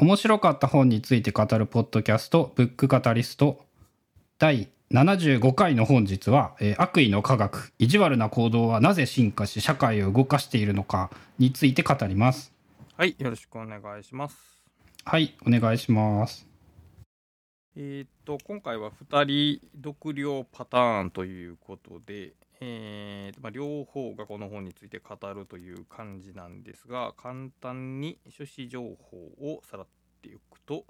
面白かった本について語るポッドキャスト、ブックカタリスト、第75回の本日は、えー悪意の科学、意地悪な行動はなぜ進化し社会を動かしているのかについて語ります。はい、よろしくお願いします。はい、お願いします。えーっと、今回は2人読了パターンということで、えーとまあ、両方がこの本について語るという感じなんですが、簡単に書誌情報をさらっていくと、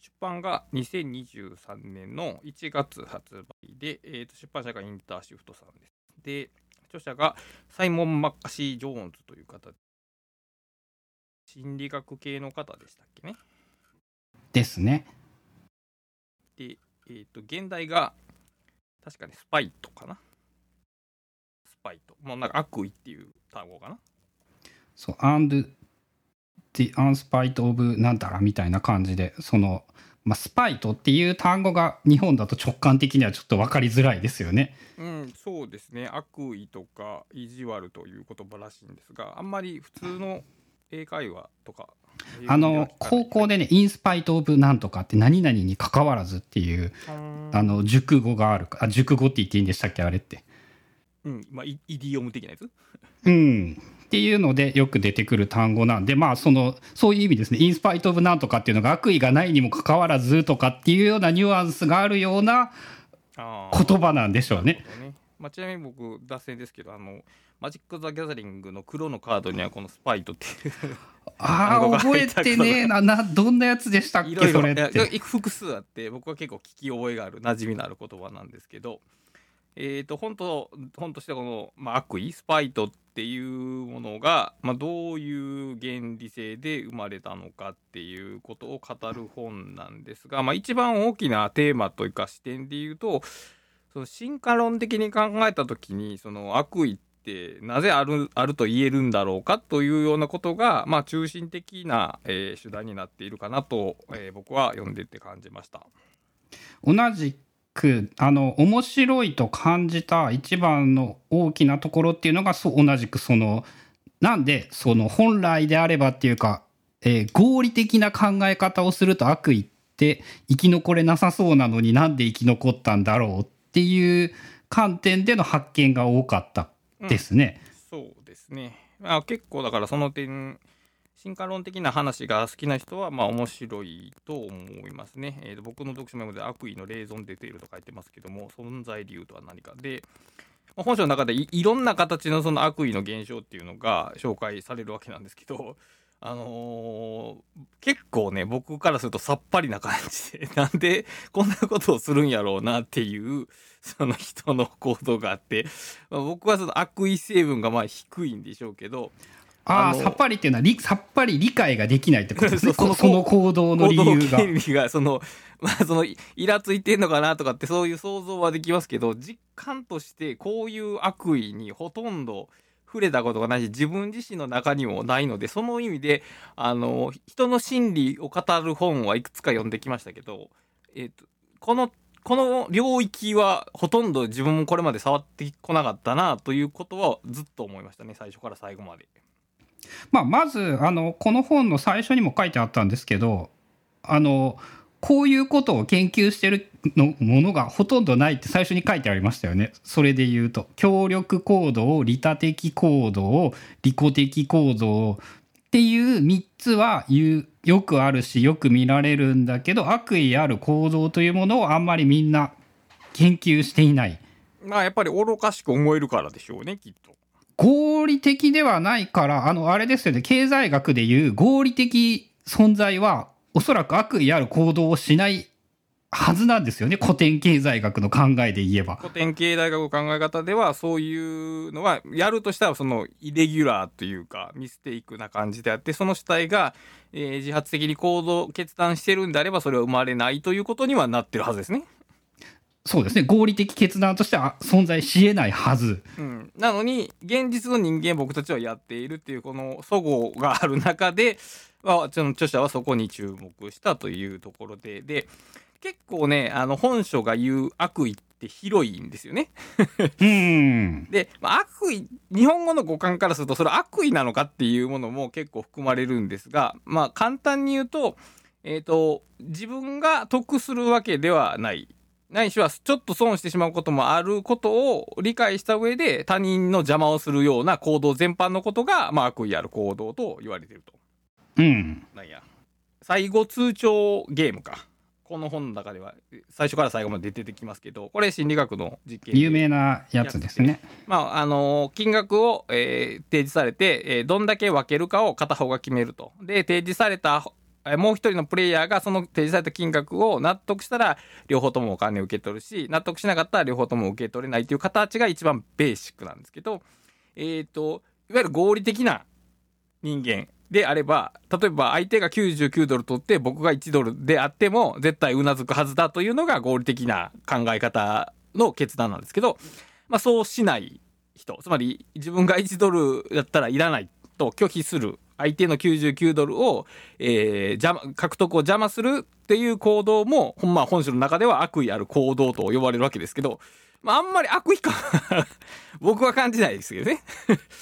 出版が2023年の1月発売で、えーと出版社がインターシフトさんです。で、著者がサイモン・マッカシー・ジョーンズという方で、心理学系の方でしたっけね。ですね。で、えー、と現代が確かにスパイトかなスパイトもうなんか悪意っていう単語かな。そう、and the unspite of なんたらみたいな感じで、その、まあ、スパイトっていう単語が日本だと直感的にはちょっと分かりづらいですよね。うんそうですね。悪意とか意地悪という言葉らしいんですがあんまり普通の英会話とかあの、高校でね、インスパイトオブなんとかって何々に関わらずっていう、ああの、熟語があるか、あ、熟語って言っていいんでしたっけあれって。うんまあ、イイディオム的なやつ？うん。っていうのでよく出てくる単語なんで、まあ、その、そういう意味ですね。インスパイトオブなんとかっていうのが悪意がないにもかかわらずとかっていうようなニュアンスがあるような言葉なんでしょうね。ねまあ、ちなみに僕脱線ですけどあのマジック・ザ・ギャザリングの黒のカードにはこのスパイトっていうああ、覚えてねえな。な、どんなやつでしたっいけろいろいやそれって。複数あって僕は結構聞き覚えがある馴染みのある言葉なんですけどえー、と本当本としてこの、まあ、悪意スパイトっていうものが、まあ、どういう原理性で生まれたのかっていうことを語る本なんですが、まあ、一番大きなテーマというか視点で言うとその進化論的に考えた時にその悪意ってなぜあるあると言えるんだろうかというようなことが、まあ、中心的な、えー手段になっているかなと、えー僕は読んでて感じました。同じくあの面白いと感じた一番の大きなところっていうのがそう同じくそのなんでその本来であればっていうか、えー合理的な考え方をすると悪意って生き残れなさそうなのになんで生き残ったんだろうっていう観点での発見が多かったですね。そうですね。あ、結構だからその点進化論的な話が好きな人はまあ面白いと思いますね。えーと僕の読書メモで悪意のレーゾンデテールと書いてますけども存在理由とは何かで、まあ本書の中でいいろんな形のその悪意の現象っていうのが紹介されるわけなんですけど。あのー結構ね僕からするとさっぱりな感じで なんでこんなことをするんやろうなっていうその人の行動があってまあ、僕はその悪意成分がまあ低いんでしょうけどああさっぱりっていうのはりさっぱり理解ができないってことですね。その行動の理由が。行動原理がその, まあ、そのイラついてんのかなとかってそういう想像はできますけど実感としてこういう悪意にほとんど触れたことがないし自分自身の中にもないのでその意味であの人の心理を語る本はいくつか読んできましたけど、えっとこのこの領域はほとんど自分もこれまで触ってこなかったなということはずっと思いましたね最初から最後まで。まあ、まずあのこの本の最初にも書いてあったんですけどあのこういうことを研究してるのものがほとんどないって最初に書いてありましたよね。それで言うと協力行動利他的行動利己的行動っていう3つはよくあるしよく見られるんだけど悪意ある行動というものをあんまりみんな研究していない。まあやっぱり愚かしく思えるからでしょうねきっと。合理的ではないからあのあれですよね経済学でいう合理的存在はおそらく悪意ある行動をしないはずなんですよね古典経済学の考えで言えば。古典経済学の考え方ではそういうのはやるとしたらそのイレギュラーというかミステイクな感じであってその主体が、えー自発的に行動決断してるんであればそれは生まれないということにはなってるはずですね。そうですね合理的決断としては存在しえないはず。うん、なのに現実の人間僕たちはやっているっていうこの齟齬がある中で、まあ、その著者はそこに注目したというところでで結構ねあの本書が言う悪意って広いんですよね。うん で、まあ、悪意日本語の語感からするとそれ悪意なのかっていうものも結構含まれるんですが、まあ、簡単に言うと,、えっ、と、自分が得するわけではない。ないしは、ちょっと損してしまうこともあることを理解した上で、他人の邪魔をするような行動全般のことが、まあ、悪意ある行動と言われていると。うん。なんや。最後通帳ゲームか。この本の中では、最初から最後まで出てきますけど、これ心理学の実験で。有名なやつですね。まあ、あの金額を、えー提示されて、えーどんだけ分けるかを片方が決めると。で、提示された、えーもう一人のプレイヤーがその提示された金額を納得したら、両方ともお金を受け取るし、納得しなかったら両方とも受け取れないという形が一番ベーシックなんですけど、えっ、と、いわゆる合理的な人間であれば、例えば相手が99ドル取って僕が1ドルであっても絶対うなずくはずだというのが合理的な考え方の決断なんですけど、まあそうしない人、つまり自分が1ドルだったらいらないと拒否する相手の99ドルを、えー邪魔獲得を邪魔するっていう行動も、ほんまあ本書の中では悪意ある行動と呼ばれるわけですけど、まああんまり悪意感 僕は感じないですけどね。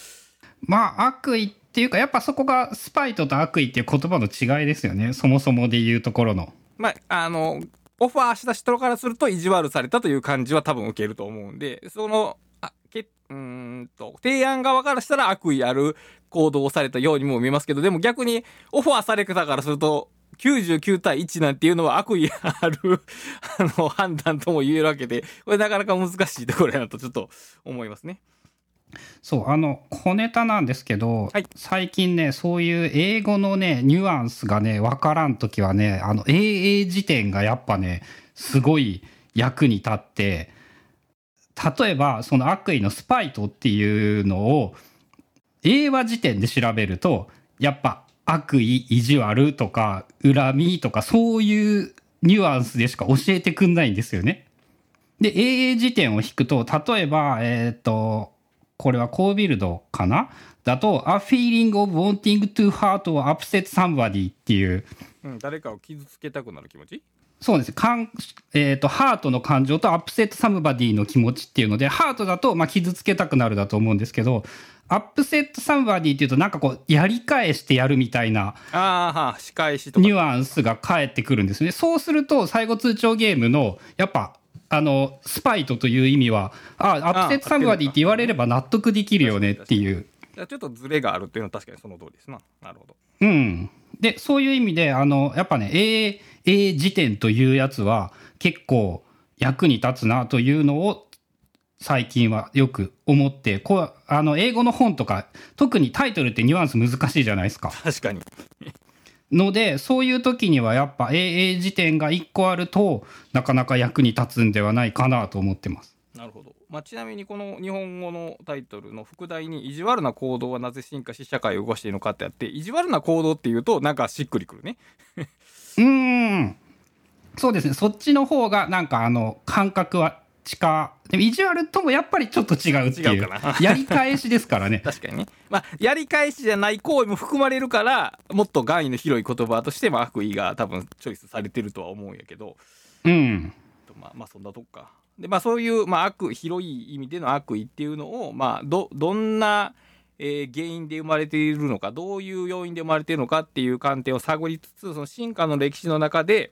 まあ悪意っていうかやっぱそこがスパイトと悪意っていう言葉の違いですよねそもそもで言うところの。まあ、あの、オファーした人からすると意地悪されたという感じは多分受けると思うんで、その、あけうーんと、提案側からしたら悪意ある行動をされたようにも見えますけど、でも逆にオファーされたからすると、99対1なんていうのは悪意ある あの判断とも言えるわけで、これなかなか難しいところやなとちょっと思いますね。そうあの小ネタなんですけど、はい最近ねそういう英語のねニュアンスがね分からん時はねあの AA 辞典がやっぱねすごい役に立って例えばその悪意のスパイトっていうのを英和辞典で調べるとやっぱ悪意意地悪とか恨みとかそういうニュアンスでしか教えてくんないんですよね。で AA 辞典を引くと例えばえっ、とこれはコービルドかな？だと「A feeling of wanting to hurt or upset somebody」っていう。うん、誰かを傷つけたくなる気持ち？そうですかん、えー、とハートの感情とアップセットサムバディの気持ちっていうのでハートだとまあ傷つけたくなるだと思うんですけどアップセットサムバディっていうとなんかこうやり返してやるみたいなああ、はあ、仕返しとか。ニュアンスが返ってくるんですね。そうすると最後通帳ゲームのやっぱあのスパイトという意味はあアップセットサムバディって言われれば納得できるよねっていう。ちょっとズレがあるっていうのは確かにその通りですな。なるほど。うん。で、そういう意味で、あの、やっぱね、英、英辞典というやつは結構役に立つなというのを最近はよく思って、こう、あの、英語の本とか、特にタイトルってニュアンス難しいじゃないですか。確かに。ので、そういう時にはやっぱ英英辞典が1個あるとなかなか役に立つんではないかなと思ってます。なるほど。まあ、ちなみにこの日本語のタイトルの副題に意地悪な行動はなぜ進化し社会を動かしているのかってあって意地悪な行動っていうとなんかしっくりくるね。うーん。そうですね。そっちの方がなんかあの感覚は近。でも意地悪ともやっぱりちょっと違うっていう。違うやり返しですからね。確かにね。まあやり返しじゃない行為も含まれるからもっと含意の広い言葉としてまあ悪意が多分チョイスされてるとは思うんやけどうん。まあまあそんなとこか。でまあそういう、まあ、悪広い意味での悪意っていうのをまあどどんな、えー原因で生まれているのかどういう要因で生まれているのかっていう観点を探りつつその進化の歴史の中で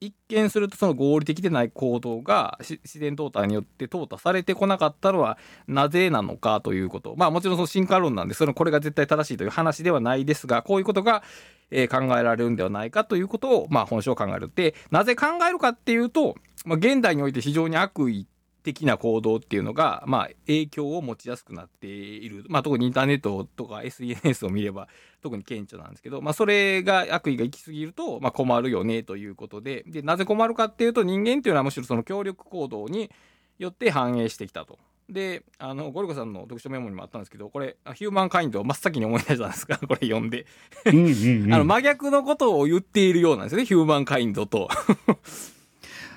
一見するとその合理的でない行動が自然淘汰によって淘汰されてこなかったのはなぜなのかということ。まあもちろんその進化論なんでそのこれが絶対正しいという話ではないですがこういうことが、え考えられるんではないかということを、まあ、本書を考える。でなぜ考えるかっていうと、まあ、現代において非常に悪意的な行動っていうのが、まあ、影響を持ちやすくなっている、まあ、特にインターネットとか SNS を見れば特に顕著なんですけど、まあ、それが悪意が行き過ぎると、まあ、困るよねということででなぜ困るかっていうと人間っていうのはむしろその協力行動によって反映してきたと。であのゴルゴさんの読書メモにもあったんですけどこれヒューマンカインドを真っ先に思い出したんですが これ読んでうんうん、うん。あの真逆のことを言っているようなんですよねヒューマンカインドと。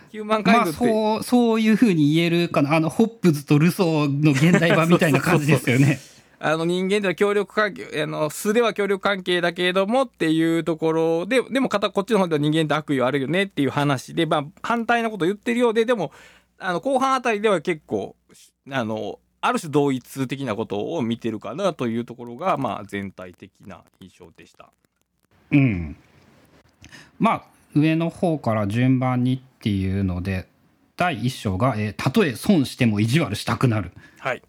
ヒューマンまあそうそういうふうに言えるかなあのホップズとルソーの現代版みたいな感じですよね。あの人間では協力関係、あの素では協力関係だけれどもっていうところで、でも片こっちの方では人間って悪意はあるよねっていう話で、まあ反対なことを言ってるようで、でも、あの後半あたりでは結構、あの、ある種同一的なことを見てるかなというところが、まあ全体的な印象でした。うん。まあ上の方から順番にっていうので第1章が、えーたとえ損しても意地悪したくなる」はい。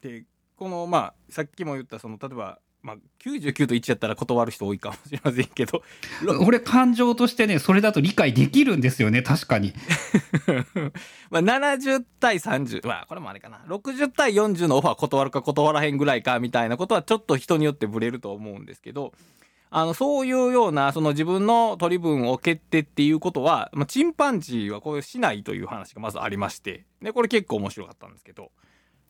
で、この、まあ、さっきも言った、その、例えば、まあ、99と1やったら断る人多いかもしれませんけど、俺感情としてねそれだと理解できるんですよね確かに まあ、70対30、まあ、これもあれかな。60対40のオファー断るか断らへんぐらいか、みたいなことはちょっと人によってブレると思うんですけど、あの、そういうような、その自分の取り分を蹴ってっていうことは、まあ、チンパンジーはこれしないという話がまずありまして、で、これ結構面白かったんですけど、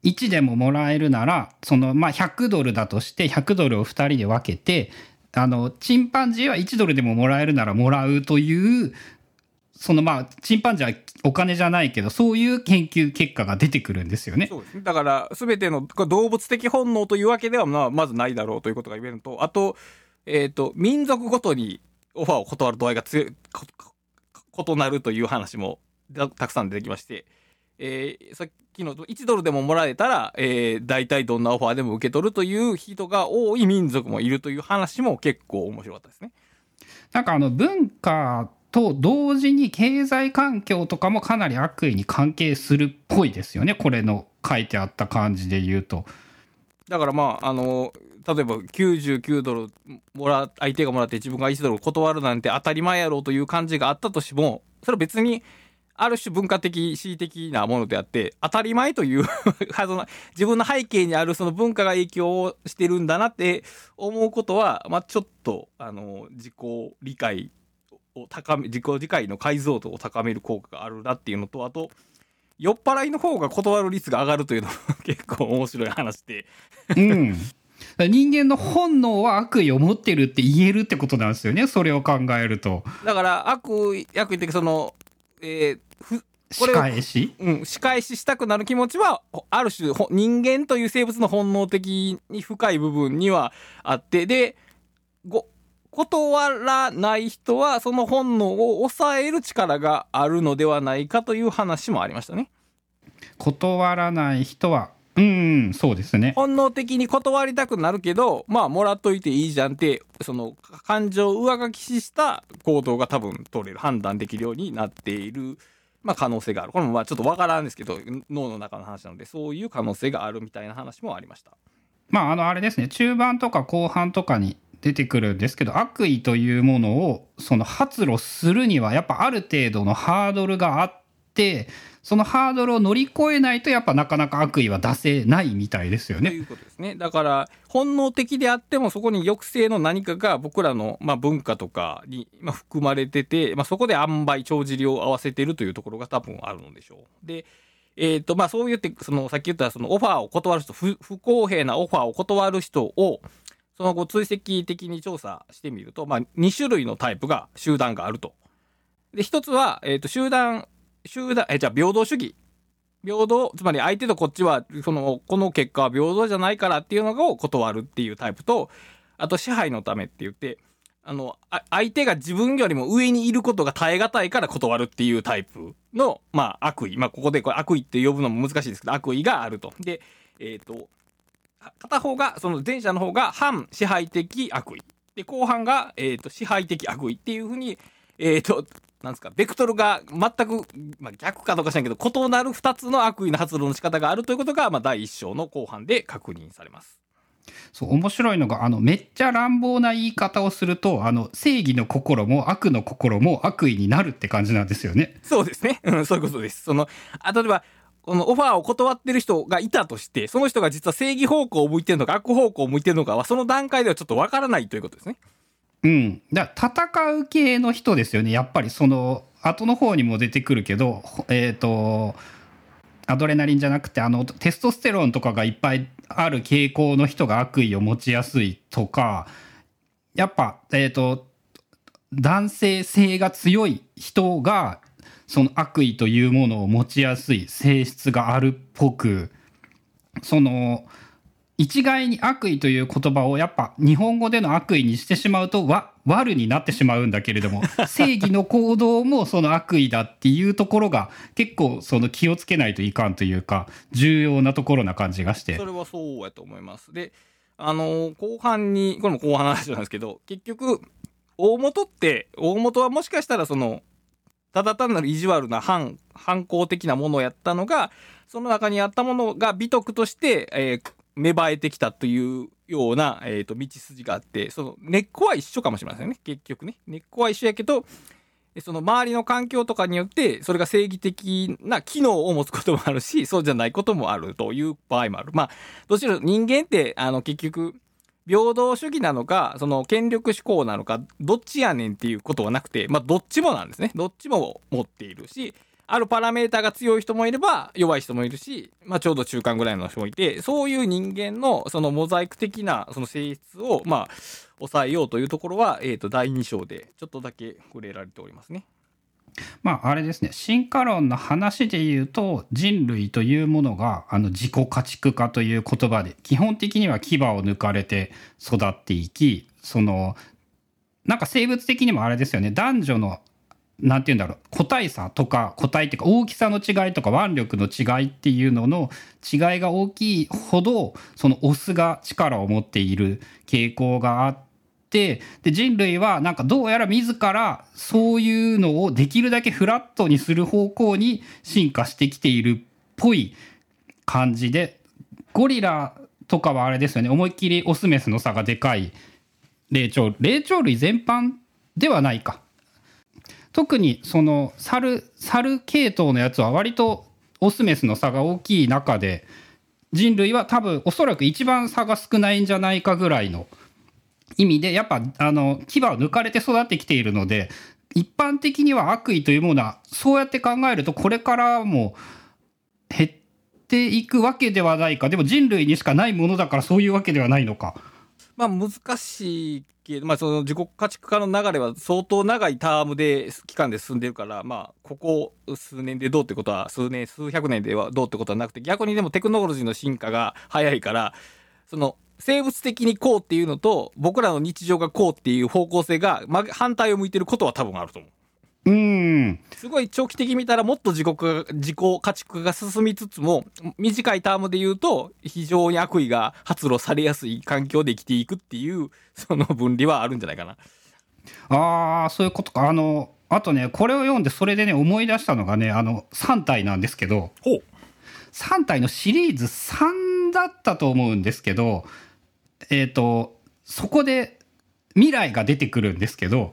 1でももらえるならその、まあ、100ドルだとして100ドルを2人で分けてあのチンパンジーは1ドルでももらえるならもらうというそのまあチンパンジーはお金じゃないけどそういう研究結果が出てくるんですよね。そうですね。だから、すべての動物的本能というわけでは、まあ、まずないだろうということが言えるのと、あと、えっ、と、民族ごとにオファーを断る度合いが強い、異なるという話もたたくさん出てきまして、えーさっきの1ドルでももらえたら、えー、大体どんなオファーでも受け取るという人が多い民族もいるという話も結構面白かったですね。なんかあの文化と同時に経済環境とかもかなり悪意に関係するっぽいですよねこれの書いてあった感じで言うと。だからまあ、あの、例えば99ドルもら、相手がもらって自分が1ドル断るなんて当たり前やろうという感じがあったとしても、それは別に、ある種文化的、恣意的なものであって、当たり前という、自分の背景にあるその文化が影響をしてるんだなって思うことは、まあちょっと、あの、自己理解を高め、自己理解の解像度を高める効果があるなっていうのと、あと、酔っ払いの方が断る率が上がるというのも 結構面白い話で、うん。人間の本能は悪意を持ってるって言えるってことなんですよね。それを考えると。だから悪意、悪意ってその、えーふ、こ仕れを返し？うん、仕返ししたくなる気持ちは、ほある種、ほ人間という生物の本能的に深い部分にはあって、で、ご、断らない人は、その本能を抑える力があるのではないかという話もありましたね。断らない人はうんそうですね本能的に断りたくなるけど、まあ、もらっといていいじゃんって、その、感情を上書きした行動が多分取れる、判断できるようになっている、まあ、可能性がある。これもまあ、ちょっとわからんですけど、脳の中の話なので、そういう可能性があるみたいな話もありました。まああのあれですね中盤とか後半とかに出てくるんですけど悪意というものをその発露するにはやっぱある程度のハードルがあってそのハードルを乗り越えないとやっぱなかなか悪意は出せないみたいですよね。ということですね。だから、本能的であっても、そこに抑制の何かが僕らの、まあ、文化とかに、まあ、含まれてて、まあ、そこで塩梅、帳尻を合わせてるというところが多分あるのでしょう。で、えっ、と、まあ、そう言って、その、さっき言った、その、オファーを断る人、不公平なオファーを断る人を、その後、追跡的に調査してみると、まあ、2種類のタイプが、集団があると。で、一つは、えっ、と、集団、集団、え、じゃあ、平等主義。平等、つまり相手とこっちは、その、この結果は平等じゃないからっていうのを断るっていうタイプと、あと支配のためって言って、あの、あ相手が自分よりも上にいることが耐え難いから断るっていうタイプの、まあ、悪意。まあ、ここでこれ悪意って呼ぶのも難しいですけど、悪意があると。で、えっ、と、片方が、その前者の方が反支配的悪意。で、後半が、えっ、と、支配的悪意っていうふうに、えっ、と、なんですか、ベクトルが全く、まあ、逆かどうか知らんけど、異なる二つの悪意の発動の仕方があるということが、まあ、第一章の後半で確認されます。そう面白いのがあのめっちゃ乱暴な言い方をするとあの正義の心も悪の心も悪意になるって感じなんですよね。そうですね。うん、そういうことです。その、あ例えば、このオファーを断ってる人がいたとして、その人が実は正義方向を向いてるのか悪方向を向いてるのかは、その段階ではちょっとわからないということですね。うん、だ戦う系の人ですよね。やっぱりその後の方にも出てくるけどえっ、とアドレナリンじゃなくてあのテストステロンとかがいっぱいある傾向の人が悪意を持ちやすいとかやっぱえっ、と男性性が強い人がその悪意というものを持ちやすい性質があるっぽくその一概に悪意という言葉をやっぱ日本語での悪意にしてしまうとわ悪になってしまうんだけれども 正義の行動もその悪意だっていうところが結構その気をつけないといかんというか重要なところな感じがしてそれはそうやと思います。で、あの後半に、これも後半の話なんですけど、結局、大元って大元はもしかしたらそのただ単なる意地悪な反反抗的なものをやったのがその中にあったものが美徳として、えー芽生えてきたというような、えー、と道筋があってその根っこは一緒かもしれませんね。結局ね。根っこは一緒やけどその周りの環境とかによってそれが正義的な機能を持つこともあるしそうじゃないこともあるという場合もある。まあどちら人間ってあの結局平等主義なのかその権力志向なのかどっちやねんっていうことはなくてまあどっちもなんですね。どっちも持っているしあるパラメーターが強い人もいれば弱い人もいるし、まあ、ちょうど中間ぐらいの人もいてそういう人間のそのモザイク的なその性質をまあ抑えようというところは、えー、と第2章でちょっとだけ触れられておりますね。まああれですね進化論の話で言うと人類というものがあの自己家畜化という言葉で基本的には牙を抜かれて育っていきそのなんか生物的にもあれですよね男女のなんて言うんだろう。個体差とか個体っていうか大きさの違いとか腕力の違いっていうのの違いが大きいほどそのオスが力を持っている傾向があってで人類はなんかどうやら自らそういうのをできるだけフラットにする方向に進化してきているっぽい感じでゴリラとかはあれですよね。思いっきりオスメスの差がでかい霊長霊長類全般ではないか。特にその猿猿系統のやつは割とオスメスの差が大きい中で人類は多分おそらく一番差が少ないんじゃないかぐらいの意味でやっぱあの牙を抜かれて育ってきているので一般的には悪意というものはそうやって考えるとこれからも減っていくわけではないかでも人類にしかないものだからそういうわけではないのか。まあ難しいけど、まあ、その自己家畜化の流れは相当長いタームで期間で進んでるからまあここ数年でどうってことは数年数百年ではどうってことはなくて逆にでもテクノロジーの進化が早いからその生物的にこうっていうのと僕らの日常がこうっていう方向性が、ま、反対を向いてることは多分あると思う。うん。すごい長期的に見たらもっと自己化自己家畜が進みつつも短いタームで言うと非常に悪意が発露されやすい環境で生きていくっていうその分離はあるんじゃないかな。ああそういうことか。あのあとねこれを読んでそれでね思い出したのがねあの3体なんですけどほう。3体のシリーズ3だったと思うんですけどえっ、とそこで未来が出てくるんですけど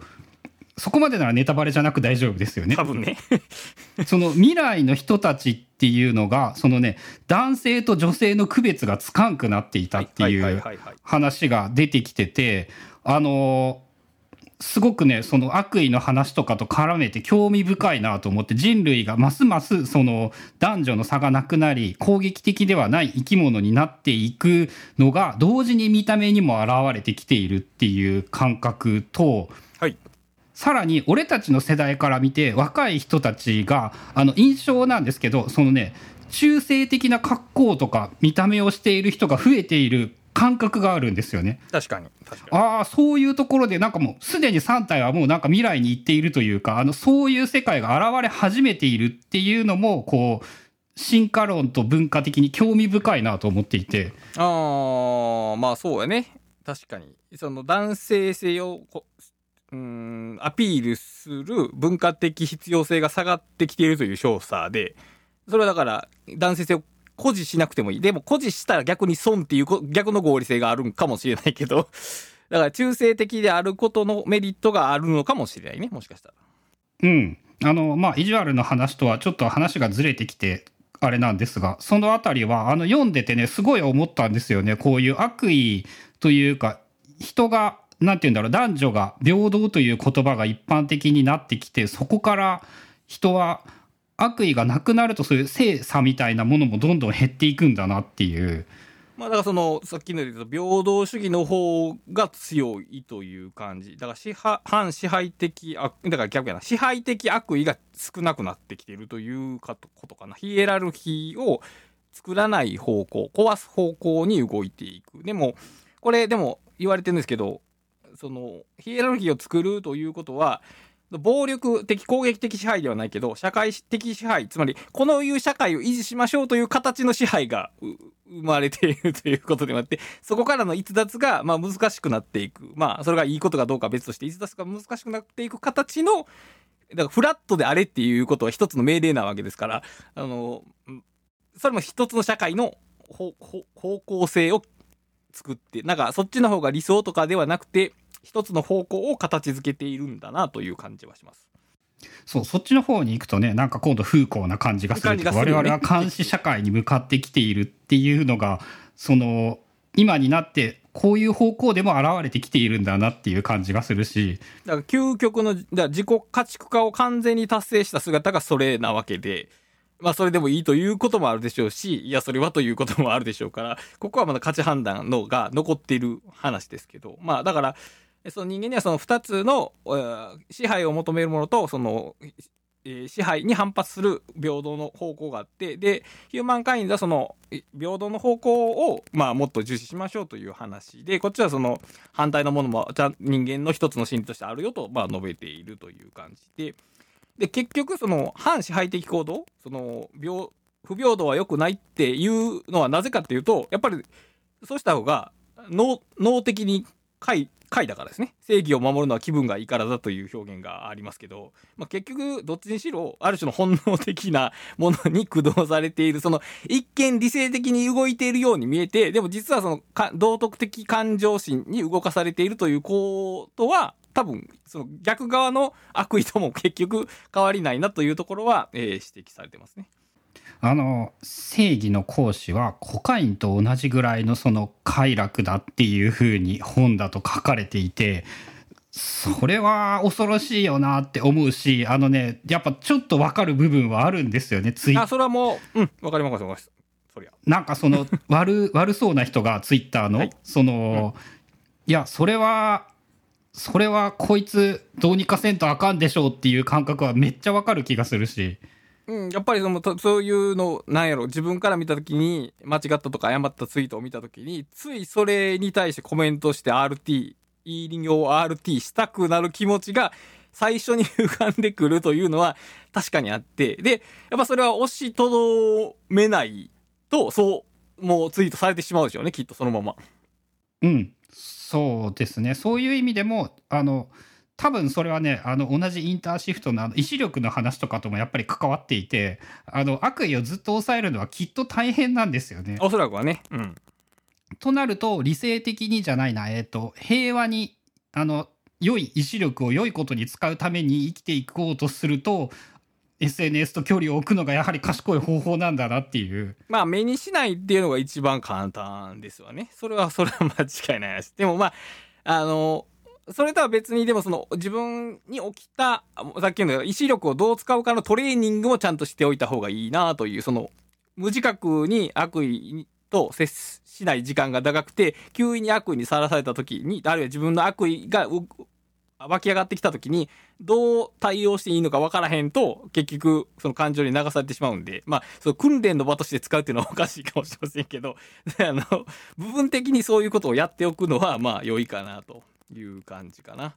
そこまでならネタバレじゃなく大丈夫ですよね多。分ね。その未来の人たちっていうのがそのね男性と女性の区別がつかんくなっていたってはいう話が出てきててあのすごくねその悪意の話とかと絡めて興味深いなと思って人類がますますその男女の差がなくなり攻撃的ではない生き物になっていくのが同時に見た目にも現れてきているっていう感覚とはい。さらに俺たちの世代から見て若い人たちがあの印象なんですけどそのね中性的な格好とか見た目をしている人が増えている感覚があるんですよね。確かに確かに。ああそういうところでなんかもうすでに3体はもうなんか未来に行っているというかあのそういう世界が現れ始めているっていうのもこう進化論と文化的に興味深いなと思っていてあーまあそうやね確かにその男性性をこうんアピールする文化的必要性が下がってきているという調査でそれはだから男性性を誇示しなくてもいい。でも誇示したら逆に損っていう 逆の合理性があるんかもしれないけど だから中性的であることのメリットがあるのかもしれないねもしかしたら。うん。あのまあ意地悪の話とはちょっと話がずれてきてあれなんですがそのあたりはあの読んでてねすごい思ったんですよね。こういう悪意というか人がなんて言うんだろう。男女が平等という言葉が一般的になってきてそこから人は悪意がなくなるとそういう性差みたいなものもどんどん減っていくんだなっていう。まあだからそのさっきの言うと平等主義の方が強いという感じだから支配反支配的悪だから逆やな支配的悪意が少なくなってきているというかとことかな。ヒエラルキーを作らない方向壊す方向に動いていく。でもこれでも言われてるんですけどそのヒエラルキーを作るということは暴力的攻撃的支配ではないけど社会的支配つまりこのいう社会を維持しましょうという形の支配が生まれているということでもあってそこからの逸脱がまあ難しくなっていく。まあそれがいいことかどうかは別として逸脱が難しくなっていく形のだからフラットであれっていうことは一つの命令なわけですからあのそれも一つの社会の方向性を作ってなんかそっちの方が理想とかではなくて一つの方向を形づけているんだなという感じはします。そうそっちの方に行くとねなんか今度風光な感じがするする、ね、我々は監視社会に向かってきているっていうのがその今になってこういう方向でも現れてきているんだなっていう感じがするしだから究極のだ自己家畜化を完全に達成した姿がそれなわけで。まあそれでもいいということもあるでしょうし、いやそれはということもあるでしょうから、ここはまだ価値判断のが残っている話ですけど、まあだから、その人間にはその2つの支配を求めるものとその支配に反発する平等の方向があってでヒューマンカインドはその平等の方向を、まあ、もっと重視しましょうという話。でこっちはその反対のものも人間の一つの心理としてあるよと、まあ、述べているという感じ。でで結局その反支配的行動その平不平等は良くないっていうのはなぜかっていうとやっぱりそうした方が脳的に快回だからですね正義を守るのは気分がいいからだという表現がありますけど、まあ、結局どっちにしろある種の本能的なものに駆動されているその一見理性的に動いているように見えてでも実はその道徳的感情心に動かされているということは多分その逆側の悪意とも結局変わりないなというところは、えー、指摘されてますね。あの正義の行使はコカインと同じぐらいのその快楽だっていうふうに本だと書かれていてそれは恐ろしいよなって思うしあのねやっぱちょっと分かる部分はあるんですよねツイあそれはもううん分かります。そりゃ。なんかその悪 悪そうな人がツイッターの、はい、その、うん、いやそれはそれはこいつどうにかせんとあかんでしょうっていう感覚はめっちゃわかる気がするし。うん、やっぱりそのそういうのなんやろ自分から見た時に間違ったとか誤ったツイートを見た時についそれに対してコメントして RT いい人形 RT したくなる気持ちが最初に浮かんでくるというのは確かにあってでやっぱそれは押しとどめないとそうもうツイートされてしまうでしょうねきっとそのまま。うんそうですねそういう意味でもあの多分それはねあの同じインターシフトのあの意志力の話とかともやっぱり関わっていてあの悪意をずっと抑えるのはきっと大変なんですよね。おそらくはね。うん、となると理性的にじゃないな、えーと、平和にあの良い意志力を良いことに使うために生きていこうとすると SNS と距離を置くのがやはり賢い方法なんだなっていうまあ目にしないっていうのが一番簡単ですわねそれはそれは間違いないですでもまああのそれとは別にでもその自分に起きたさっきの意志力をどう使うかのトレーニングもちゃんとしておいた方がいいなというその無自覚に悪意と接しない時間が長くて急に悪意にさらされた時にあるいは自分の悪意が湧き上がってきた時にどう対応していいのか分からへんと結局その感情に流されてしまうんでまあその訓練の場として使うっていうのはおかしいかもしれませんけど あの部分的にそういうことをやっておくのはまあ良いかなと。いう感じかな。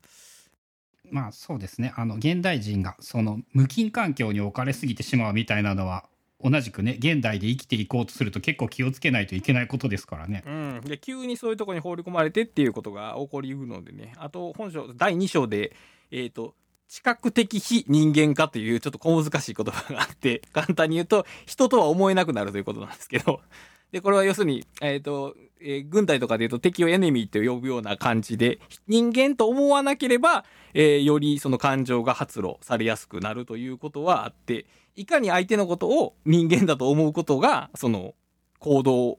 まあそうですねあの現代人がその無菌環境に置かれすぎてしまうみたいなのは同じくね現代で生きていこうとすると結構気をつけないといけないことですからね。うん、で急にそういうとこに放り込まれてっていうことが起こりうるのでねあと本書第2章でえっ、ー、と知覚的非人間化というちょっと小難しい言葉があって簡単に言うと人とは思えなくなるということなんですけどでこれは要するにえっ、ー、とえー、軍隊とかで言うと敵をエネミーって呼ぶような感じで、人間と思わなければ、えー、よりその感情が発露されやすくなるということはあって、いかに相手のことを人間だと思うことが、その行動、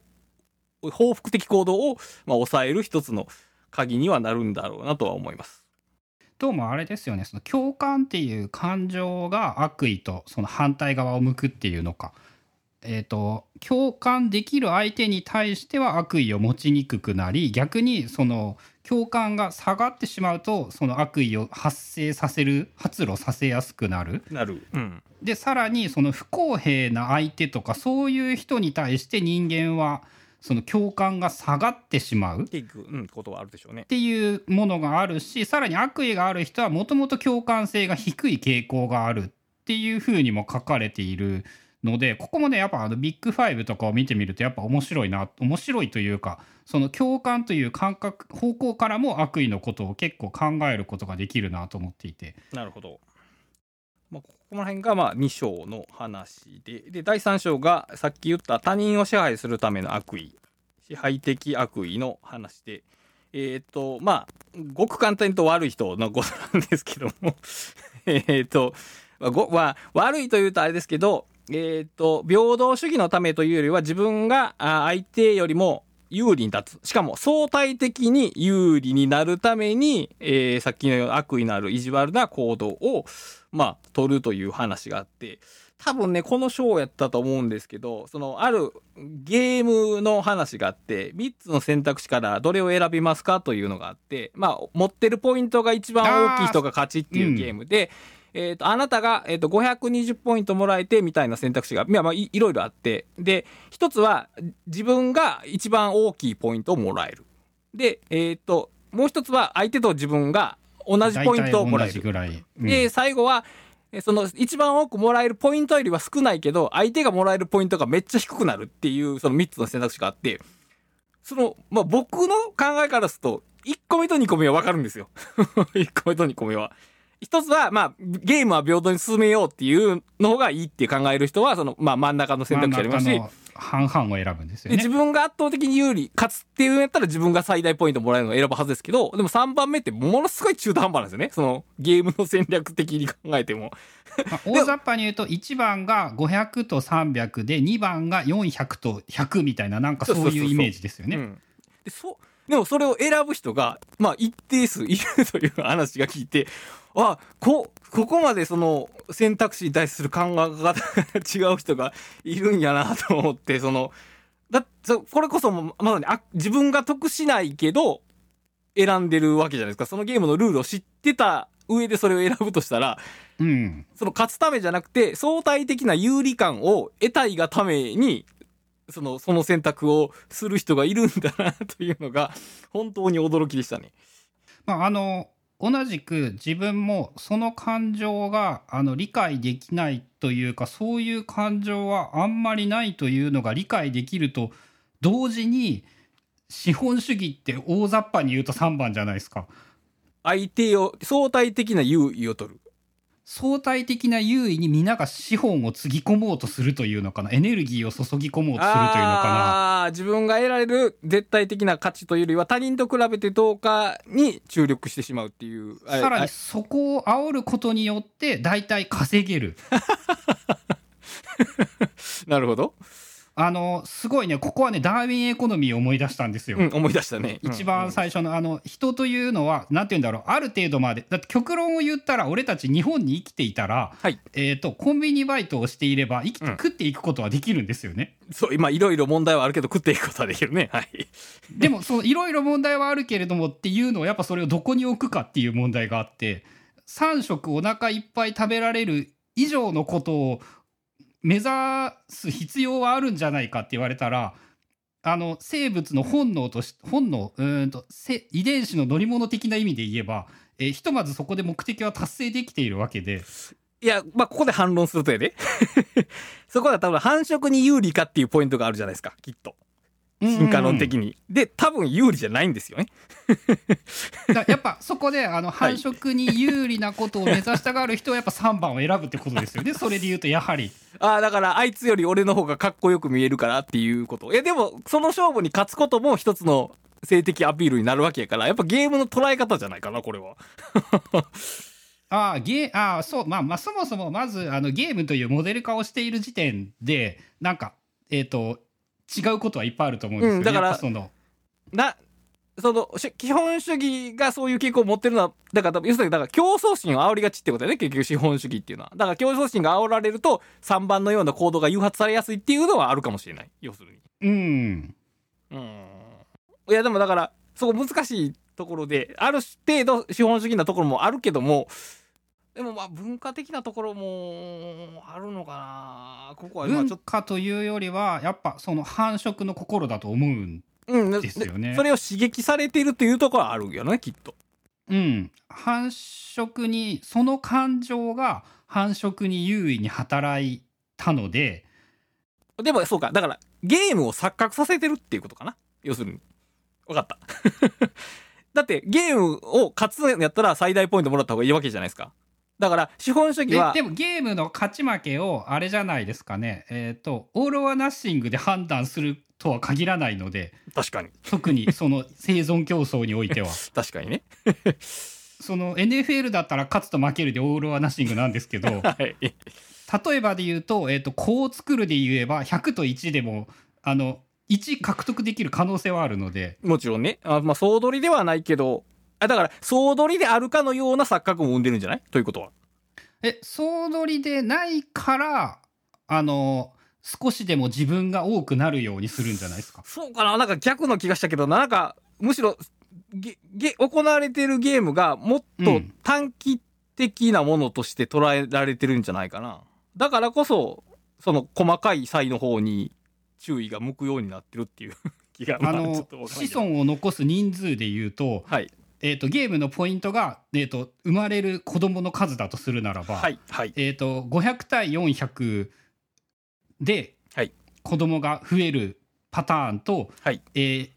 報復的行動を、まあ、抑える一つの鍵にはなるんだろうなとは思います。どうもあれですよね、その共感っていう感情が悪意とその反対側を向くっていうのか。えーと、共感できる相手に対しては悪意を持ちにくくなり逆にその共感が下がってしまうとその悪意を発生させる発露させやすくなる。なる、うん、でさらにその不公平な相手とかそういう人に対して人間はその共感が下がってしまうっっていく、うん、ことはあるでしょうね。ていうものがあるしさらに悪意がある人はもともと共感性が低い傾向があるっていうふうにも書かれているのでここもねやっぱあのビッグファイブとかを見てみるとやっぱ面白いな面白いというかその共感という感覚方向からも悪意のことを結構考えることができるなと思っていてなるほど。まあ、ここら辺がまあ2章の話で、で、第3章がさっき言った他人を支配するための悪意、支配的悪意の話で、えっ、と、まあ、ごく簡単に言うと悪い人のことなんですけども、えっと、まあごまあ、悪いというとあれですけど、えっ、と、平等主義のためというよりは自分が相手よりも有利に立つ。しかも相対的に有利になるために、えーさっきのような悪意のある意地悪な行動を、まあ、取るという話があって、多分ね、この章やったと思うんですけど、その、あるゲームの話があって、3つの選択肢からどれを選びますかというのがあって、まあ、持ってるポイントが一番大きい人が勝ちっていうゲームで、えっ、と、あなたが、えっ、と、520ポイントもらえてみたいな選択肢が、まあ、いいろいろあって、で、一つは、自分が一番大きいポイントをもらえる。で、えっ、と、もう一つは、相手と自分が同じポイントをもらえる。ぐらい、うんで、最後は、えその一番多くもらえるポイントよりは少ないけど、相手がもらえるポイントがめっちゃ低くなるっていう、その3つの選択肢があって、その、まあ、僕の考えからすると、1個目と2個目は分かるんですよ。1個目と2個目は。一つは、まあ、ゲームは平等に進めようっていうの方がいいって考える人は、その、まあ、真ん中の選択肢ありますし半々を選ぶんですよねで自。分が圧倒的に有利、勝つっていうんやったら自分が最大ポイントもらえるのを選ぶはずですけど、でも3番目ってものすごい中途半端なんですよね。そのゲームの戦略的に考えても。まあ大雑把に言うと1番が500と300で2番が400と100みたいななんかそういうイメージですよね。うん、でそでもそれを選ぶ人が、まあ、一定数いるという話が聞いてあこここまでその選択肢に対する考え方が違う人がいるんやなと思ってそのだそこれこそもまさにあ自分が得しないけど選んでるわけじゃないですか。そのゲームのルールを知ってた上でそれを選ぶとしたらうん、その勝つためじゃなくて相対的な有利感を得たいがためにそのその選択をする人がいるんだなというのが本当に驚きでしたね。まああの同じく自分もその感情があの理解できないというかそういう感情はあんまりないというのが理解できると同時に資本主義って大雑把に言うと3番じゃないですか。相手を相対的な優位を取る。相対的な優位に皆が資本をつぎ込もうとするというのかな？エネルギーを注ぎ込もうとするというのかな？自分が得られる絶対的な価値というよりは他人と比べてどうかに注力してしまうっていう。さらあにそこを煽ることによって大体稼げる なるほど。あのすごいねここはねダーウィンエコノミーを思い出したんですよ、うん、思い出したね。一番最初のあの人というのは何て言うんだろうある程度までだって極論を言ったら俺たち日本に生きていたら、はいえー、とコンビニバイトをしていれば生きて、うん食っていくことはできるんですよねそう、今いろいろ問題はあるけど食っていくことはできるね。はい。でもそのいろいろ問題はあるけれどもっていうのはやっぱそれをどこに置くかっていう問題があって3食お腹いっぱい食べられる以上のことを目指す必要はあるんじゃないかって言われたらあの生物の本能とし本能うんと遺伝子の乗り物的な意味で言えば、えーひとまずそこで目的は達成できているわけでいや、まあ、ここで反論するとやで。そこは多分繁殖に有利かっていうポイントがあるじゃないですか、きっと。進化論的に。で、多分有利じゃないんですよね。やっぱそこであの繁殖に有利なことを目指したがる人はやっぱ3番を選ぶってことですよね それで言うとやはり。ああ、だからあいつより俺の方がかっこよく見えるからっていうこと。いや、でも、その勝負に勝つことも一つの性的アピールになるわけやから、やっぱゲームの捉え方じゃないかな、これは。ああゲーああそうまあまあそもそもまずあのゲームというモデル化をしている時点でなんかえっ、と違うことはいっぱいあると思うんですよ、ねうんだからそのな、その、し基本主義がそういう傾向を持ってるのは、だから、要するに、だから競争心を煽りがちってことだよね、結局資本主義っていうのは。だから競争心が煽られると、3番のような行動が誘発されやすいっていうのはあるかもしれない。要するに。うんうん。いや、でもだから、そこ難しいところで、ある程度資本主義なところもあるけども、でもまあ文化的なところもあるのかな。ここは今ちょ文っと。化というよりはやっぱその繁殖の心だと思うんうんですよね。それを刺激されているというところはあるよねきっと。うん。繁殖にその感情が繁殖に優位に働いたのででもそうかだからゲームを錯覚させてるっていうことかな。要するに。分かった。だってゲームを勝つんやったら最大ポイントもらった方がいいわけじゃないですかだから資本主義はででもゲームの勝ち負けをあれじゃないですかね。えっ、とオール・オア・ナッシングで判断するとは限らないので確かに。特にその生存競争においては。確かにね。その NFL だったら勝つと負けるでオール・オア・ナッシングなんですけど はい。例えばで言うと,、えー、とこう作るで言えば100と1でもあの1獲得できる可能性はあるので。もちろんね。あまあ総取りではないけどあだから総取りであるかのような錯覚も生んでるんじゃない？ということは。え総取りでないからあの少しでも自分が多くなるようにするんじゃないですか？そうかな。なんか逆の気がしたけどなんかむしろげげ行われてるゲームがもっとうん短期的なものとして捉えられてるんじゃないかな。だからこそその細かい差異の方に注意が向くようになってるっていう気がまあの子ど。孫を残す人数で言うと,、はいえー、とゲームのポイントが、えー、と生まれる子供の数だとするならば、はいはい。えー、と500対400ではい。子供が増えるパターンと、はい。えー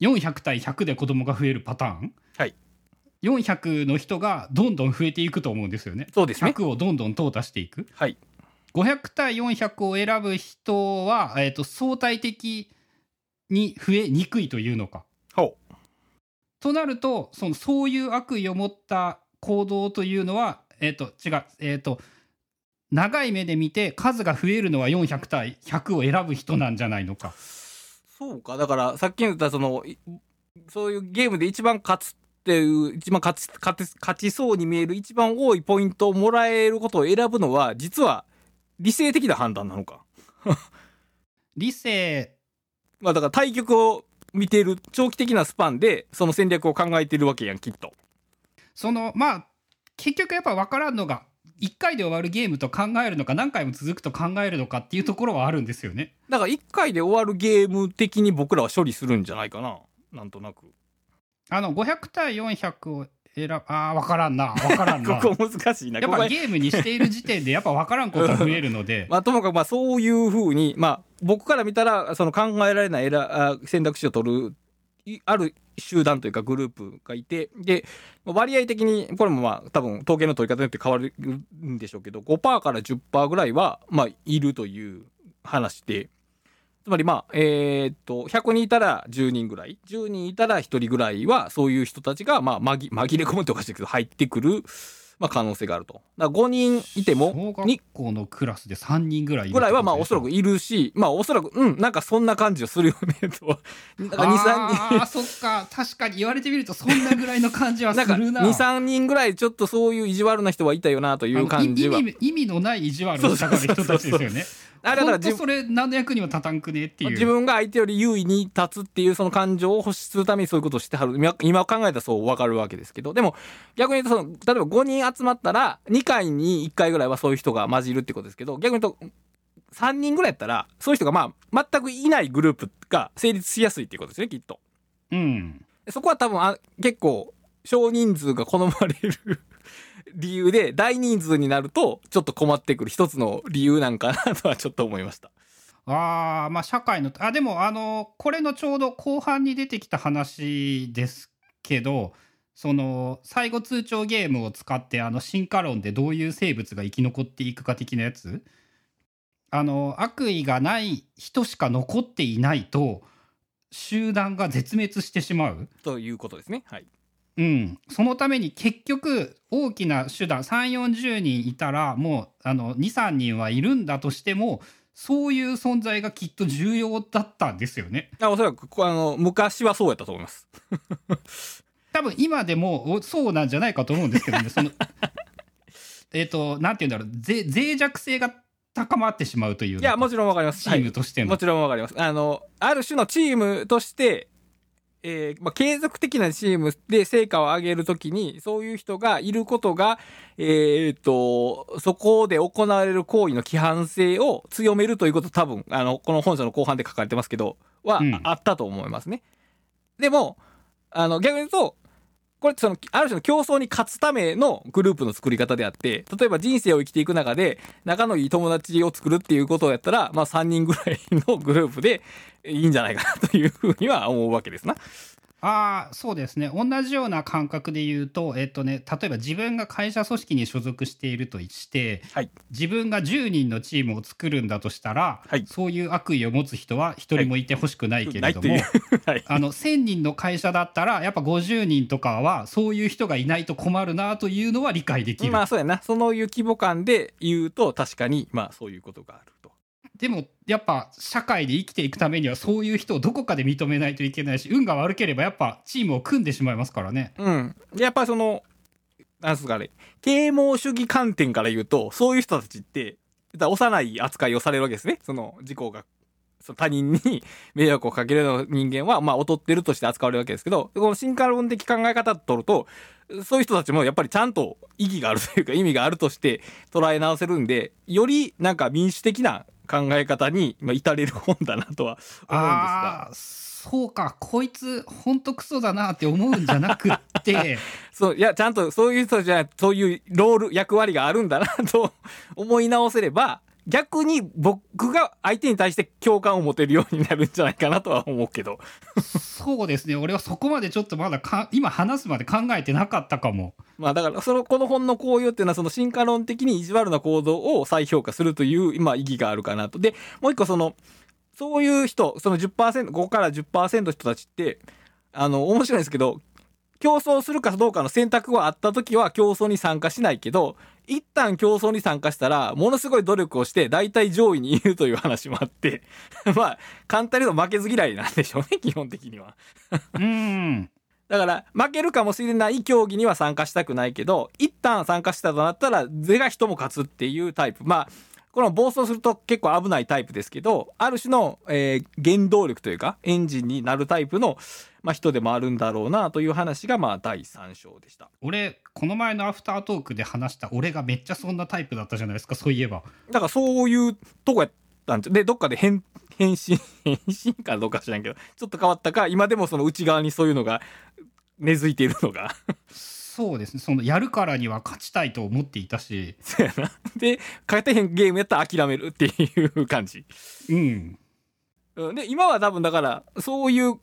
400対100で子供が増えるパターン、はい。400の人がどんどん増えていくと思うんですよね。そうですね。100をどんどん淘汰していく。はい。500対400を選ぶ人は、えー、と相対的に増えにくいというのか。となるとそのそういう悪意を持った行動というのは、えー、と違う、えー、と長い目で見て数が増えるのは400対100を選ぶ人なんじゃないのか。そうかだからさっき言ったそのいそういうゲームで一番勝つっていう一番勝ち勝ち勝ちそうに見える一番多いポイントをもらえることを選ぶのは実は理性的な判断なのか。理性まあだから対局を見ている長期的なスパンでその戦略を考えてるわけやんきっと。そのまあ結局やっぱ分からんのが1回で終わるゲームと考えるのか何回も続くと考えるのかっていうところはあるんですよね。だから1回で終わるゲーム的に僕らは処理するんじゃないかななんとなく。あの500対400を選ぶあー分からんな分からんな。ここ難しいな。やっぱゲームにしている時点でやっぱ分からんことが増えるので まあ、ともかくまあそういうふうに、まあ、僕から見たらその考えられない選択肢を取るある集団というかグループがいてで割合的にこれもまあ多分統計の取り方によって変わるんでしょうけど5%から10%ぐらいはまあいるという話で。つまりまあえっと100人いたら10人ぐらい10人いたら1人ぐらいはそういう人たちがまあ紛れ込むっておかしいけど入ってくる、まあ、可能性があると。だから5人いても小に学校のクラスで3人ぐらいぐらいはまあおそらくいるし、まあおそらく、うん、なんかそんな感じをするよね、と。なんか2、3あーそっか確かに言われてみるとそんなぐらいの感じは人、なんかするな2、3人ぐらいちょっとそういう意地悪な人はいたよな、という感じは。意味のない意地悪を人たちですよね。あれだからそれ何の役にも立たんくねっていう。自分が相手より優位に立つっていうその感情を欲するためにそういうことをしてはる。今今考えたらそう分かるわけですけど、でも逆に言うとその、例えば5人集まったら2回に1回ぐらいはそういう人が混じるってことですけど、逆に言うと3人ぐらいやったら、そういう人がまあ全くいないグループが成立しやすいっていうことですね、きっと。うん。そこは多分あ結構少人数が好まれる理由で大人数になるとちょっと困ってくる一つの理由なんかなとはちょっと思いました。ああまあ社会のあでもあのこれのちょうど後半に出てきた話ですけどその最後通帳ゲームを使ってあの進化論でどういう生物が生き残っていくか的なやつあの悪意がない人しか残っていないと集団が絶滅してしまう。ということですね。はい。うん、そのために結局大きな手段3 4 0人いたらもう23人はいるんだとしてもそういう存在がきっと重要だったんですよね。あおそらくこあの昔はそうやったと思います。多分今でもおそうなんじゃないかと思うんですけどねその えっとなんて言うんだろうぜ脆弱性が高まってしまうといういやもちろんわかります。チームとしての。はいもちろんわかります。あのある種のチームとしてえーまあ、継続的なチームで成果を上げるときに、そういう人がいることが、えー、っと、そこで行われる行為の規範性を強めるということ多分、あの、この本書の後半で書かれてますけど、は、うんあったと思いますね。でも、あの、逆に言うと、これ、その、ある種の競争に勝つためのグループの作り方であって、例えば人生を生きていく中で、仲のいい友達を作るっていうことをやったら、まあ3人ぐらいのグループでいいんじゃないかなというふうには思うわけですな。ああそうですね同じような感覚で言うと、えっとね、例えば自分が会社組織に所属しているとしてはい。自分が10人のチームを作るんだとしたら、はいそういう悪意を持つ人は一人もいてほしくないけれども、はい。あの1,000人の会社だったらやっぱ50人とかはそういう人がいないと困るなというのは理解できる。まあそうやな。そのいう規模感で言うと確かに、まあそういうことがあると。でもやっぱ社会で生きていくためにはそういう人をどこかで認めないといけないし運が悪ければやっぱチームを組んでしまいますからね。うん。やっぱその、なんすかね、啓蒙主義観点から言うと、そういう人たちって、幼い扱いをされるわけですね。その事故が、その他人に迷惑をかけるような人間は、まあ、劣ってるとして扱われるわけですけど、この進化論的考え方とると、そういう人たちもやっぱりちゃんと意義があるというか意味があるとして捉え直せるんで、よりなんか民主的な考え方にまあ至れる本だなとは思うんですが。そうかこいつほんとクソだなって思うんじゃなくって そう、いや、ちゃんとそういう人じゃ、そういうロール、役割があるんだなと思い直せれば、逆に僕が相手に対して共感を持てるようになるんじゃないかなとは思うけど。そうですね俺はそこまでちょっとまだか今話すまで考えてなかったかも。まあだから、その、この本の効用っていうのは、その進化論的に意地悪な行動を再評価するという、今、意義があるかなと。で、もう一個その、そういう人、その10%、5から10%の人たちって、あの、面白いんですけど、競争するかどうかの選択はあった時は競争に参加しないけど、一旦競争に参加したら、ものすごい努力をして、大体上位にいるという話もあって、まあ、簡単に言うと負けず嫌いなんでしょうね、基本的には。うん だから、負けるかもしれない競技には参加したくないけど、一旦参加したとなったら、是が人も勝つっていうタイプ。まあ、この暴走すると結構危ないタイプですけど、ある種の、えー原動力というか、エンジンになるタイプの、まあ、人でもあるんだろうなという話が、まあ、第3章でした。俺この前のアフタートークで話した俺がめっちゃそんなタイプだったじゃないですかそういえば。だから、そういうとこやったんで、どっかで変、変身、変身かどうか知らんけど、ちょっと変わったか、今でもその内側にそういうのが根付いているのが。そうですねそのやるからには勝ちたいと思っていたしそうやな。で、勝てへんゲームやったら諦めるっていう感じ。うんうんで、今は多分だから、そういう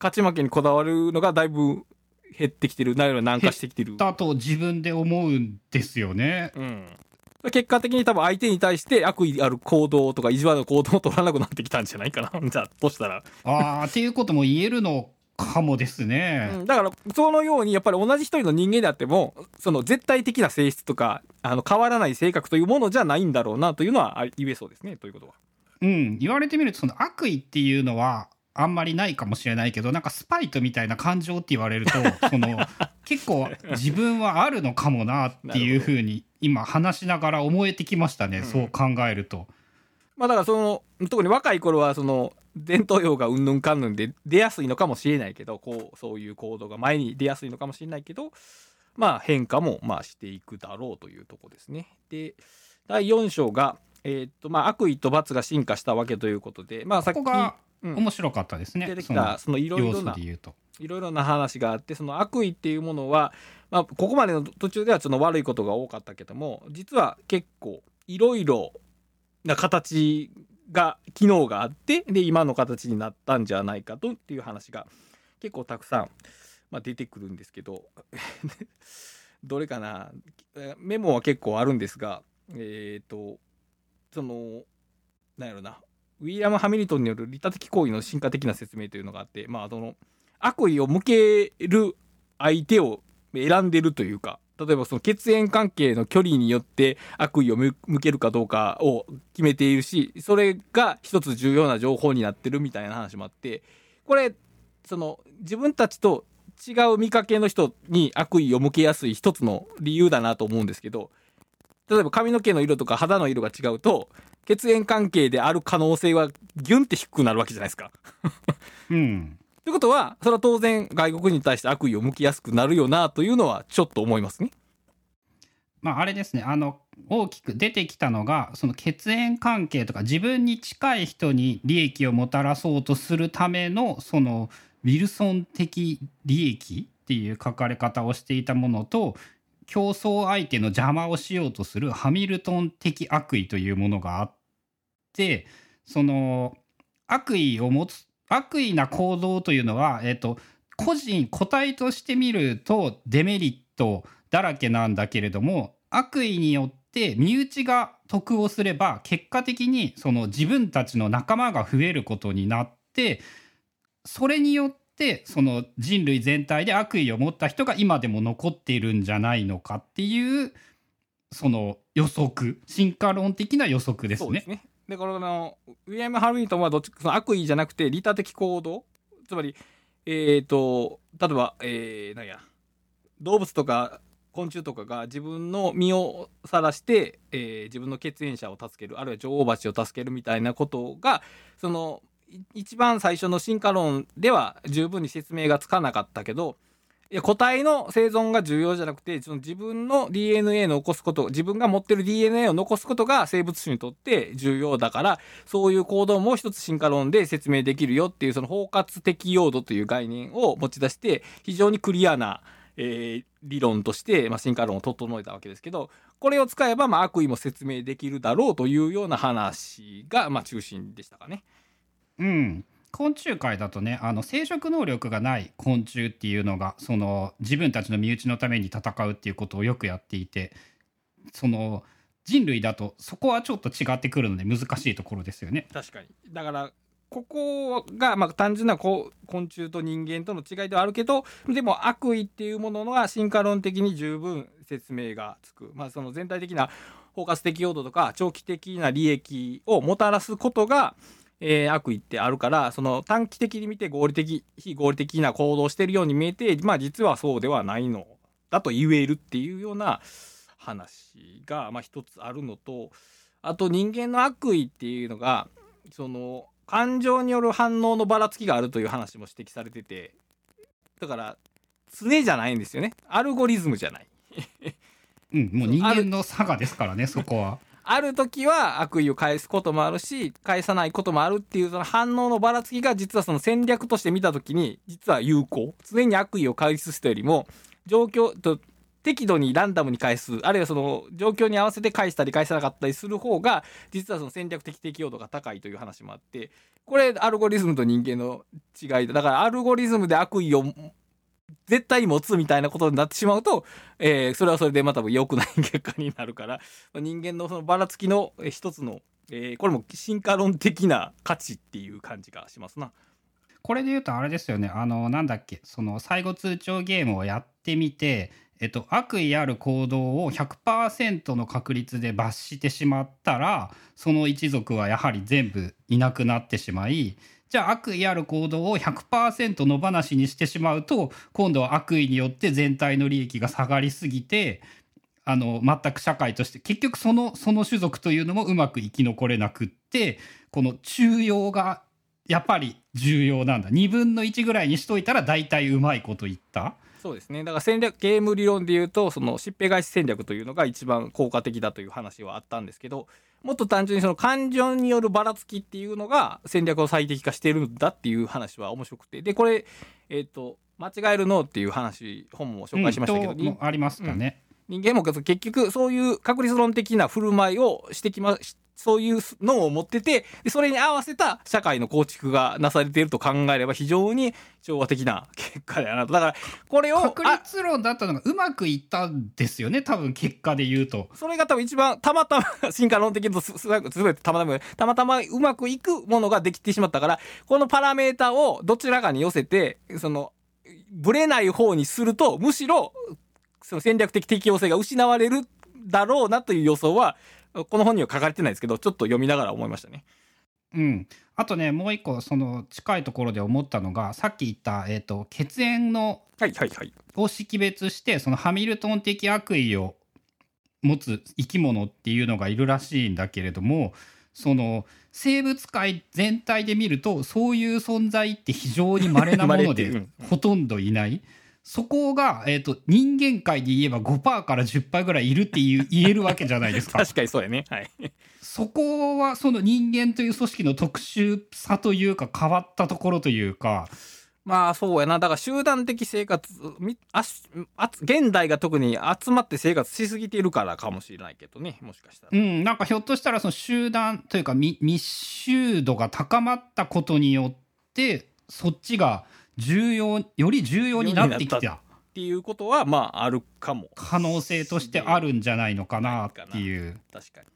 勝ち負けにこだわるのがだいぶ減ってきてる、なる軟化してきてる。だと自分で思うんですよね。うん。結果的に多分相手に対して悪意ある行動とか意地悪な行動を取らなくなってきたんじゃないかな。じゃあ、としたら。ああっていうことも言えるのかもですね。うん、だから、そのように、やっぱり同じ一人の人間であっても、その絶対的な性質とか、あの、変わらない性格というものじゃないんだろうなというのはあ言えそうですね、ということは。うん、言われてみるとその悪意っていうのはあんまりないかもしれないけどなんかスパイトみたいな感情って言われると その結構自分はあるのかもなっていうふうに今話しながら思えてきましたね、うんそう考えると。まあだからその、特に若い頃はその、伝統用がうんぬんかんぬんで出やすいのかもしれないけど、こう、そういう行動が前に出やすいのかもしれないけど、まあ変化もまあしていくだろうというとこですね。で、第4章が、えーっと、まあ悪意と罰が進化したわけということで、まあさっき、ここがうん面白かったですね。出てきそのた、そのいろいろな。いろいろな話があってその悪意っていうものは、まあ、ここまでの途中ではその悪いことが多かったけども実は結構いろいろな形が機能があってで今の形になったんじゃないかとっていう話が結構たくさん、まあ、出てくるんですけど どれかな？えーメモは結構あるんですがえっ、とそのなんやろなウィリアム・ハミルトンによる利他的行為の進化的な説明というのがあってまあその悪意を向ける相手を選んでるというか例えばその血縁関係の距離によって悪意を向けるかどうかを決めているしそれが一つ重要な情報になってるみたいな話もあってこれその自分たちと違う見かけの人に悪意を向けやすい一つの理由だなと思うんですけど例えば髪の毛の色とか肌の色が違うと血縁関係である可能性はギュンって低くなるわけじゃないですか。うん。ということは、それは当然外国人に対して悪意を向きやすくなるよなというのはちょっと思いますね。まあ、あれですねあの大きく出てきたのがその血縁関係とか自分に近い人に利益をもたらそうとするためのそのウィルソン的利益っていう書かれ方をしていたものと競争相手の邪魔をしようとするハミルトン的悪意というものがあってその悪意を持つ悪意な行動というのは、えっと、個人個体として見るとデメリットだらけなんだけれども悪意によって身内が得をすれば結果的にその自分たちの仲間が増えることになってそれによってその人類全体で悪意を持った人が今でも残っているんじゃないのかっていうその予測進化論的な予測ですね。そうですねでこのウィリアム・ハルミントンはどっちその悪意じゃなくて利他的行動？つまりえっ、と例えば、えー、なんや動物とか昆虫とかが自分の身をさらして、えー自分の血縁者を助けるあるいは女王蜂を助けるみたいなことがその一番最初の進化論では十分に説明がつかなかったけどいや個体の生存が重要じゃなくてその自分の DNA の残すこと自分が持ってる DNA を残すことが生物種にとって重要だからそういう行動も一つ進化論で説明できるよっていうその包括的用度という概念を持ち出して非常にクリアな、えー理論として、まあ、進化論を整えたわけですけどこれを使えば、まあ、悪意も説明できるだろうというような話が、まあ、中心でしたかね。うん昆虫界だとねあの生殖能力がない昆虫っていうのがその自分たちの身内のために戦うっていうことをよくやっていてその人類だとそこはちょっと違ってくるので難しいところですよね。確かにだからここが、まあ、単純な昆虫と人間との違いではあるけどでも悪意っていうものが進化論的に十分説明がつく、まあ、その全体的な包括的用途とか長期的な利益をもたらすことが、えー悪意ってあるからその短期的に見て合理的非合理的な行動をしてるように見えて、まあ、実はそうではないのだと言えるっていうような話が、まあ、一つあるのとあと人間の悪意っていうのがその感情による反応のばらつきがあるという話も指摘されててだから常じゃないんですよねアルゴリズムじゃないうん、もう人間の差がですからねそこは。ある時は悪意を返すこともあるし返さないこともあるっていうその反応のばらつきが実はその戦略として見た時に実は有効。常に悪意を返す人よりも状況と適度にランダムに返す。あるいはその状況に合わせて返したり返さなかったりする方が実はその戦略的適用度が高いという話もあってこれアルゴリズムと人間の違いだ。だからアルゴリズムで悪意を絶対持つみたいなことになってしまうと、えーそれはそれでまた良くない結果になるから人間のそのばらつきの一つの、えーこれも進化論的な価値っていう感じがしますな。これで言うとあれですよねあのなんだっけその最後通帳ゲームをやってみて、えっと、悪意ある行動を100%の確率で罰してしまったらその一族はやはり全部いなくなってしまいじゃあ悪意ある行動を100%野放しにしてしまうと今度は悪意によって全体の利益が下がりすぎてあの全く社会として結局そのその種族というのもうまく生き残れなくってこの中庸がやっぱり重要なんだ。2分の1ぐらいにしといたら大体うまいこと言った。そうですね。だから戦略ゲーム理論で言うとそのしっぺ返し戦略というのが一番効果的だという話はあったんですけどもっと単純にその感情によるばらつきっていうのが戦略を最適化してるんだっていう話は面白くて。でこれえっ、と間違えるのっていう話本も紹介しましたけど、うんありましたね、人間も結局そういう確率論的な振る舞いをしてきましそういう脳を持っててでそれに合わせた社会の構築がなされていると考えれば非常に調和的な結果だなとだからこれを確あ率論だったのがうまくいったんですよね多分結果で言うと。それが多分一番たまたま進化論的にとすすごいすべてたまたまたまたまうまくいくものができてしまったからこのパラメータをどちらかに寄せてそのブレない方にするとむしろその戦略的適応性が失われるだろうなという予想はこの本には書かれてないですけどちょっと読みながら思いましたね。うん、あとねもう一個その近いところで思ったのがさっき言った、えー、と血縁のはいはいはい。を識別してそのハミルトン的悪意を持つ生き物っていうのがいるらしいんだけれどもその生物界全体で見るとそういう存在って非常に稀なものでうんほとんどいない。そこが、えー、と人間界で言えば5%から10%ぐらいいるっていう 言えるわけじゃないですか。確かにそうやね。はい。そこはその人間という組織の特殊さというか変わったところというか。まあそうやな。だから集団的生活みあしあつ現代が特に集まって生活しすぎているからかもしれないけどねもしかしたら、うん、なんかひょっとしたらその集団というかみ密集度が高まったことによってそっちが重要より重要になってきた。っていうことはまああるかも。可能性としてあるんじゃないのかなっていう。確かに。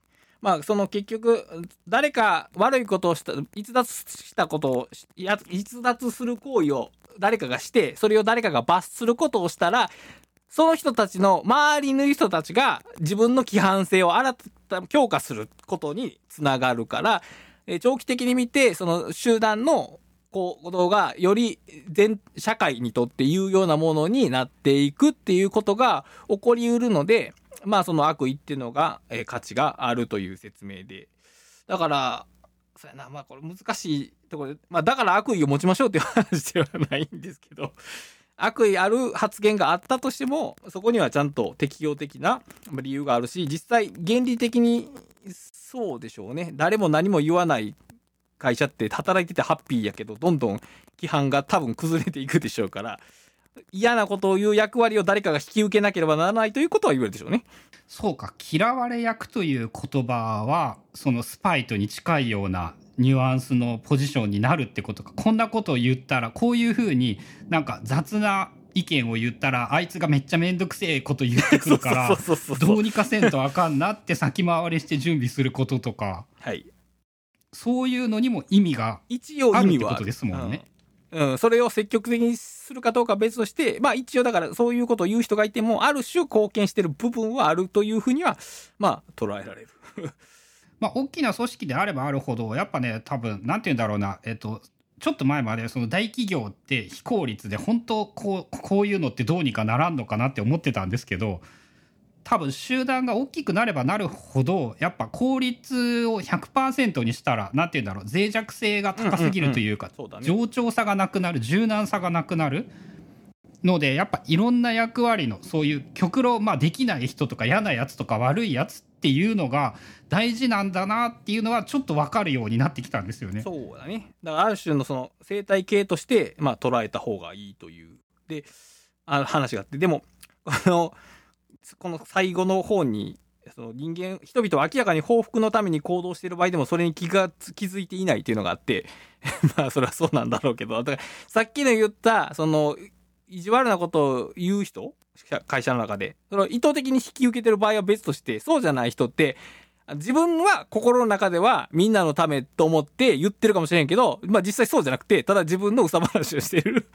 まあその結局誰か悪いことをした逸脱したことをしや逸脱する行為を誰かがしてそれを誰かが罰することをしたらその人たちの周りの人たちが自分の規範性を新た強化することにつながるから、えー長期的に見てその集団の行動がより全社会にとって有用なものになっていくっていうことが起こりうるのでまあその悪意っていうのが、えー価値があるという説明で。だからそうやな。まあこれ難しいところで、まあ、だから悪意を持ちましょうっていう話ではないんですけど悪意ある発言があったとしてもそこにはちゃんと適用的な理由があるし実際原理的にそうでしょうね。誰も何も言わない会社って働いててハッピーやけどどんどん規範が多分崩れていくでしょうから嫌なことを言う役割を誰かが引き受けなければならないということは言えるでしょうね。そうか嫌われ役という言葉はそのスパイトに近いようなニュアンスのポジションになるってことか。こんなことを言ったらこういうふうになんか雑な意見を言ったらあいつがめっちゃ面倒くせえこと言ってくるからどうにかせんとあかんなって先回りして準備することとか。はい、そういうのにも意味が一応意味はあるってことですもんね。うん、うんそれを積極的にするかどうかは別として、まあ一応だからそういうことを言う人がいても、ある種貢献してる部分はあるというふうには、まあ捉えられる。まあ、大きな組織であればあるほどやっぱね多分なんて言うんだろうなえっとちょっと前までその大企業って非効率で本当こうこういうのってどうにかならんのかなって思ってたんですけど多分集団が大きくなればなるほどやっぱ効率を100%にしたらなんて言うんだろう脆弱性が高すぎるというか。冗長さがなくなる柔軟さがなくなるのでやっぱいろんな役割のそういう極論、まあ、できない人とか嫌なやつとか悪いやつっていうのが大事なんだなっていうのはちょっと分かるようになってきたんですよね。そうだね。だからある種のその生態系として、まあ捉えた方がいいという、で、あ話があって、でも、この、この最後の方に、その人間、人々は明らかに報復のために行動している場合でもそれに気が気づいていないっていうのがあって、まあそれはそうなんだろうけど、だからさっきの言った、その、意地悪なことを言う人会社の中で。それを意図的に引き受けてる場合は別として、そうじゃない人って、自分は心の中ではみんなのためと思って言ってるかもしれんけど、まあ実際そうじゃなくて、ただ自分のうさ話をしてる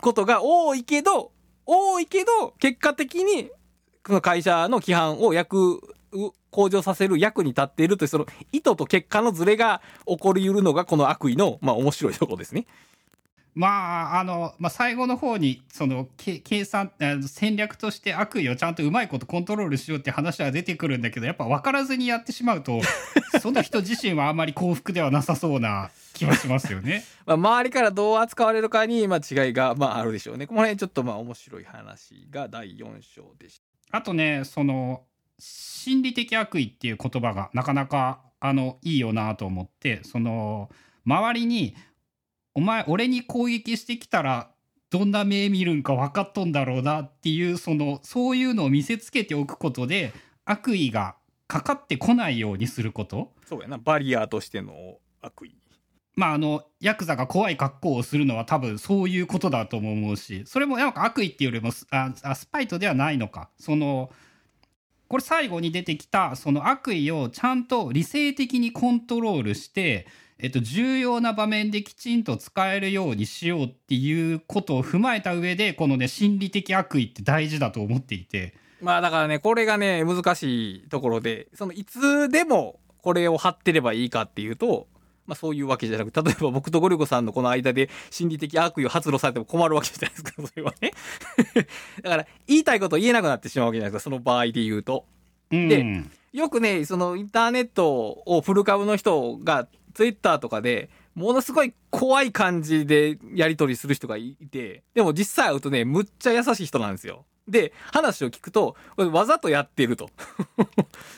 ことが多いけど、多いけど、結果的に、の会社の規範を役、う向上させる役に立っているという、その意図と結果のズレが起こり得るのがこの悪意の、まあ面白いところですね。まああの、まあ、最後の方にそのけ計算戦略として悪意をちゃんとうまいことコントロールしようって話は出てくるんだけどやっぱ分からずにやってしまうと その人自身はあまり幸福ではなさそうな気はしますよね。まあ周りからどう扱われるかに、まあ違いが、まああるでしょうね。この辺ちょっとまあ面白い話が第4章でした。あとねその心理的悪意っていう言葉がなかなかあのいいよなと思ってその周りに「お前俺に攻撃してきたらどんな目見るんか分かっとんだろうな」っていうそのそういうのを見せつけておくことで悪意がかかってこないようにすること。そうやな、バリアーとしての悪意。まああのヤクザが怖い格好をするのは多分そういうことだと思うしそれもなんか悪意っていうよりもスあスパイトではないのか。そのこれ最後に出てきたその悪意をちゃんと理性的にコントロールして、えっと、重要な場面できちんと使えるようにしようっていうことを踏まえた上でこのね心理的悪意って大事だと思っていて。まあだからね、これがね、難しいところで、そのいつでもこれを貼ってればいいかっていうと、まあそういうわけじゃなく、例えば僕とゴリゴさんのこの間で心理的悪意を発露されても困るわけじゃないですか、それはね。だから言いたいこと言えなくなってしまうわけじゃないですか、その場合で言うと。うん。でよくねそのインターネットをフル株の人がツイッターとかでものすごい怖い感じでやり取りする人がいてでも実際会うとねむっちゃ優しい人なんですよ。で話を聞くとわざとやってると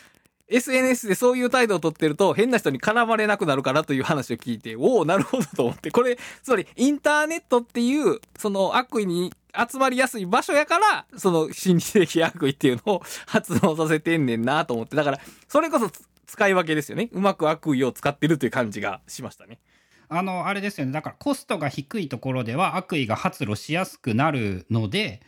SNS でそういう態度をとってると変な人に絡まれなくなるからという話を聞いておおなるほどと思って。これつまりインターネットっていうその悪意に集まりやすい場所やからその心理的悪意っていうのを 発動させてんねんなと思って。だからそれこそ使い分けですよね。うまく悪意を使ってるという感じがしましたね。あのあれですよね。だからコストが低いところでは悪意が発露しやすくなるので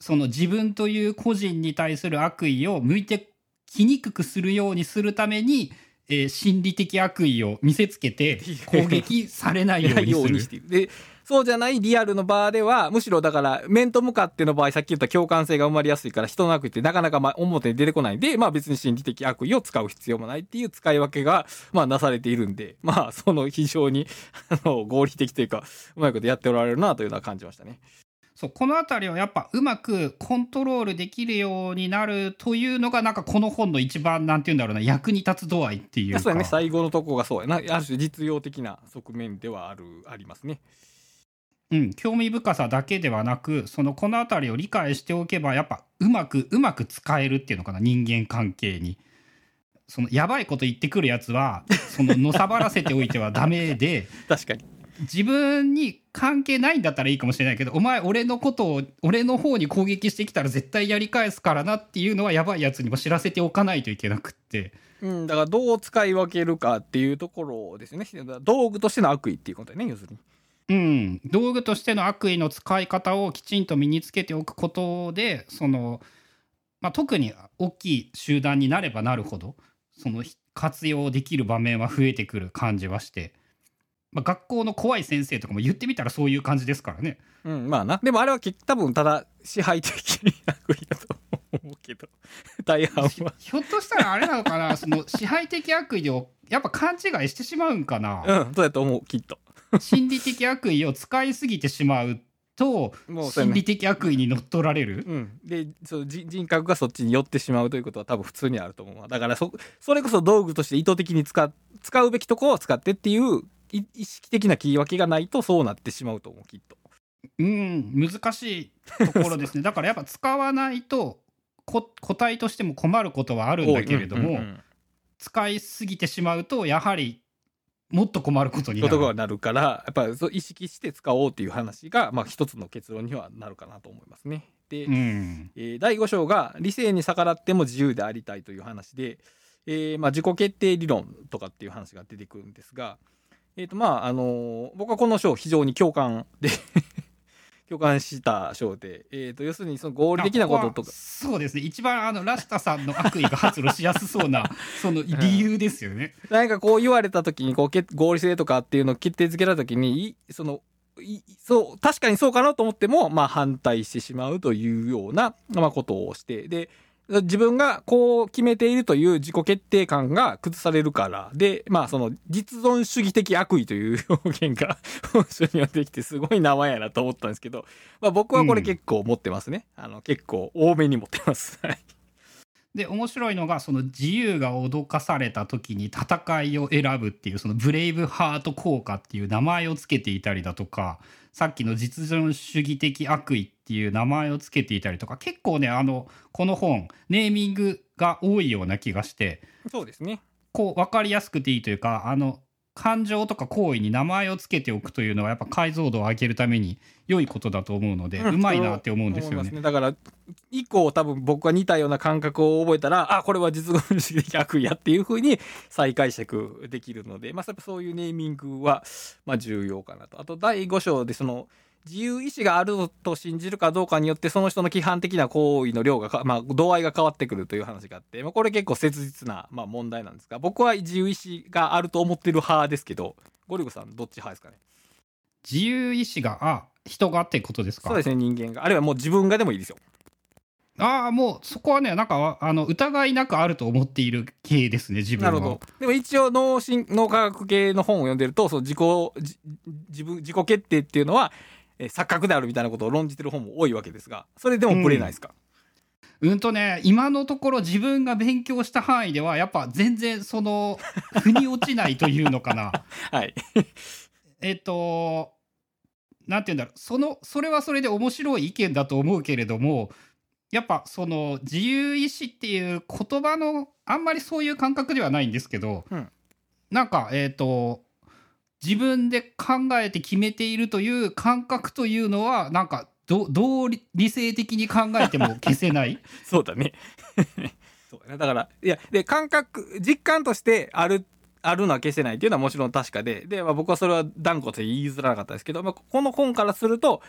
その自分という個人に対する悪意を向いてきにくくするようにするために、えー、心理的悪意を見せつけて 攻撃されないようにする。でそうじゃないリアルの場ではむしろだから面と向かっての場合さっき言った共感性が生まれやすいから人の悪意ってなかなかま表に出てこないんでまあ別に心理的悪意を使う必要もないっていう使い分けがまあなされているんでまあその非常に合理的というかうまいことやっておられるなというのは感じましたね。そうこの辺りをやっぱうまくコントロールできるようになるというのがなんかこの本の一番なんて言うんだろうな役に立つ度合いっていうかそうやね最後のとこがそうやなある種実用的な側面ではあるありますね。うん、興味深さだけではなくそのこの辺りを理解しておけばやっぱうまくうまく使えるっていうのかな人間関係に。そのやばいこと言ってくるやつはそののさばらせておいてはダメで 確かに自分に関係ないんだったらいいかもしれないけどお前俺のことを俺の方に攻撃してきたら絶対やり返すからなっていうのはやばいやつにも知らせておかないといけなくって。うん、だからどう使い分けるかっていうところですね道具としての悪意っていうことだね要するに。うん、道具としての悪意の使い方をきちんと身につけておくことでその、まあ、特に大きい集団になればなるほどその活用できる場面は増えてくる感じはして、まあ、学校の怖い先生とかも言ってみたらそういう感じですからね。うん、まあな。でもあれは多分ただ支配的に悪意だと思うけど。大半は。ひょっとしたらあれなのかな？その支配的悪意をやっぱ勘違いしてしまうんかな？うんそうやと思うきっと。心理的悪意を使いすぎてしまうと心理的悪意に乗っ取られる、うん、でそう人格がそっちに寄ってしまうということは多分普通にあると思うだからそそれこそ道具として意図的に使使うべきとこを使ってっていう意識的な切り分けがないとそうなってしまうと思うきっと。うん難しいところですね だからやっぱ使わないと個体としても困ることはあるんだけれども、うんうんうん、使いすぎてしまうとやはりもっと困ることになる。ことなるからやっぱり意識して使おうっていう話が、まあ、一つの結論にはなるかなと思いますね。で、うん、えー、第5章が「理性に逆らっても自由でありたい」という話で、えーまあ、自己決定理論とかっていう話が出てくるんですが、えーとまああのー、僕はこの章非常に共感で 共感した章で、えーと、要するにその合理的なこととか。そうですね。一番あのラシタさんの悪意が発露しやすそうな その理由ですよね。何かこう言われた時にこう合理性とかっていうのを決定づけた時にそのそう確かにそうかなと思っても、まあ、反対してしまうというような、まあ、ことをしてで自分がこう決めているという自己決定感が崩されるからでまあその実存主義的悪意という表現が 本書にはできてすごい名前やなと思ったんですけど、まあ、僕はこれ結構持ってますね、うん、あの結構多めに持ってます。で面白いのがその自由が脅かされた時に戦いを選ぶっていうそのブレイブハート効果っていう名前を付けていたりだとかさっきの実存主義的悪意っていう名前を付けていたりとか結構ねあのこの本ネーミングが多いような気がしてそうですね。こう分かりやすくていいというかあの感情とか行為に名前を付けておくというのはやっぱ解像度を上げるために良いことだと思うので、うまいなって思うんですよね。ねだから以降多分僕が似たような感覚を覚えたらあこれは実存主義的悪意やっていうふうに再解釈できるので、まあ、そういうネーミングはまあ重要かなと。あと第5章でその自由意志があると信じるかどうかによってその人の規範的な行為の量がまあ、度合いが変わってくるという話があって、まあ、これ結構切実な、まあ、問題なんですが僕は自由意志があると思ってる派ですけどゴリゴさんどっち派ですかね？自由意志があ人がってことですか？そうですね人間が。あるいはもう自分がでもいいですよ。ああもうそこはねなんかあの疑いなくあると思っている系ですね自分は。なるほど。でも一応脳神脳科学系の本を読んでるとその自己自分自己決定っていうのはえ錯覚であるみたいなことを論じてる本も多いわけですがそれでもぶれないですか、うんとね今のところ自分が勉強した範囲ではやっぱ全然その 腑に落ちないというのかな。はい。えっとなんて言うんだろう。そのそれはそれで面白い意見だと思うけれどもやっぱその自由意志っていう言葉のあんまりそういう感覚ではないんですけど、うん。なんかえっ、と自分で考えて決めているという感覚というのはなんかどどう理性的に考えても消せない？そうだね。そうだね。だから、いや、で、感覚、実感としてある、あるのは消せないっていうのはもちろん確かで、で、まあ、僕はそれは断固と言いづらかったですけど、まあ、この本からすると、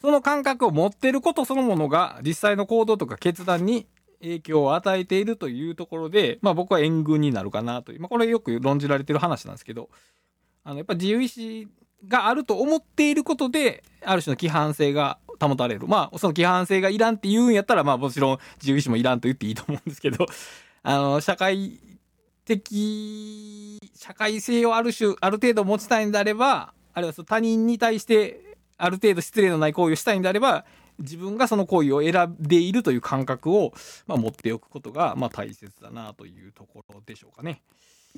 その感覚を持ってることそのものが実際の行動とか決断に影響を与えているというところで、まあ僕は援軍になるかなという、まあこれよく論じられてる話なんですけど、あの、やっぱ自由意志があると思っていることで、ある種の規範性が保たれる。まあ、その規範性がいらんって言うんやったら、まあもちろん自由意志もいらんと言っていいと思うんですけど、あの、社会的、社会性をある種、ある程度持ちたいんであれば、あるいはその他人に対して、ある程度失礼のない行為をしたいんであれば、自分がその行為を選んでいるという感覚を、まあ、持っておくことが、まあ、大切だなというところでしょうかね。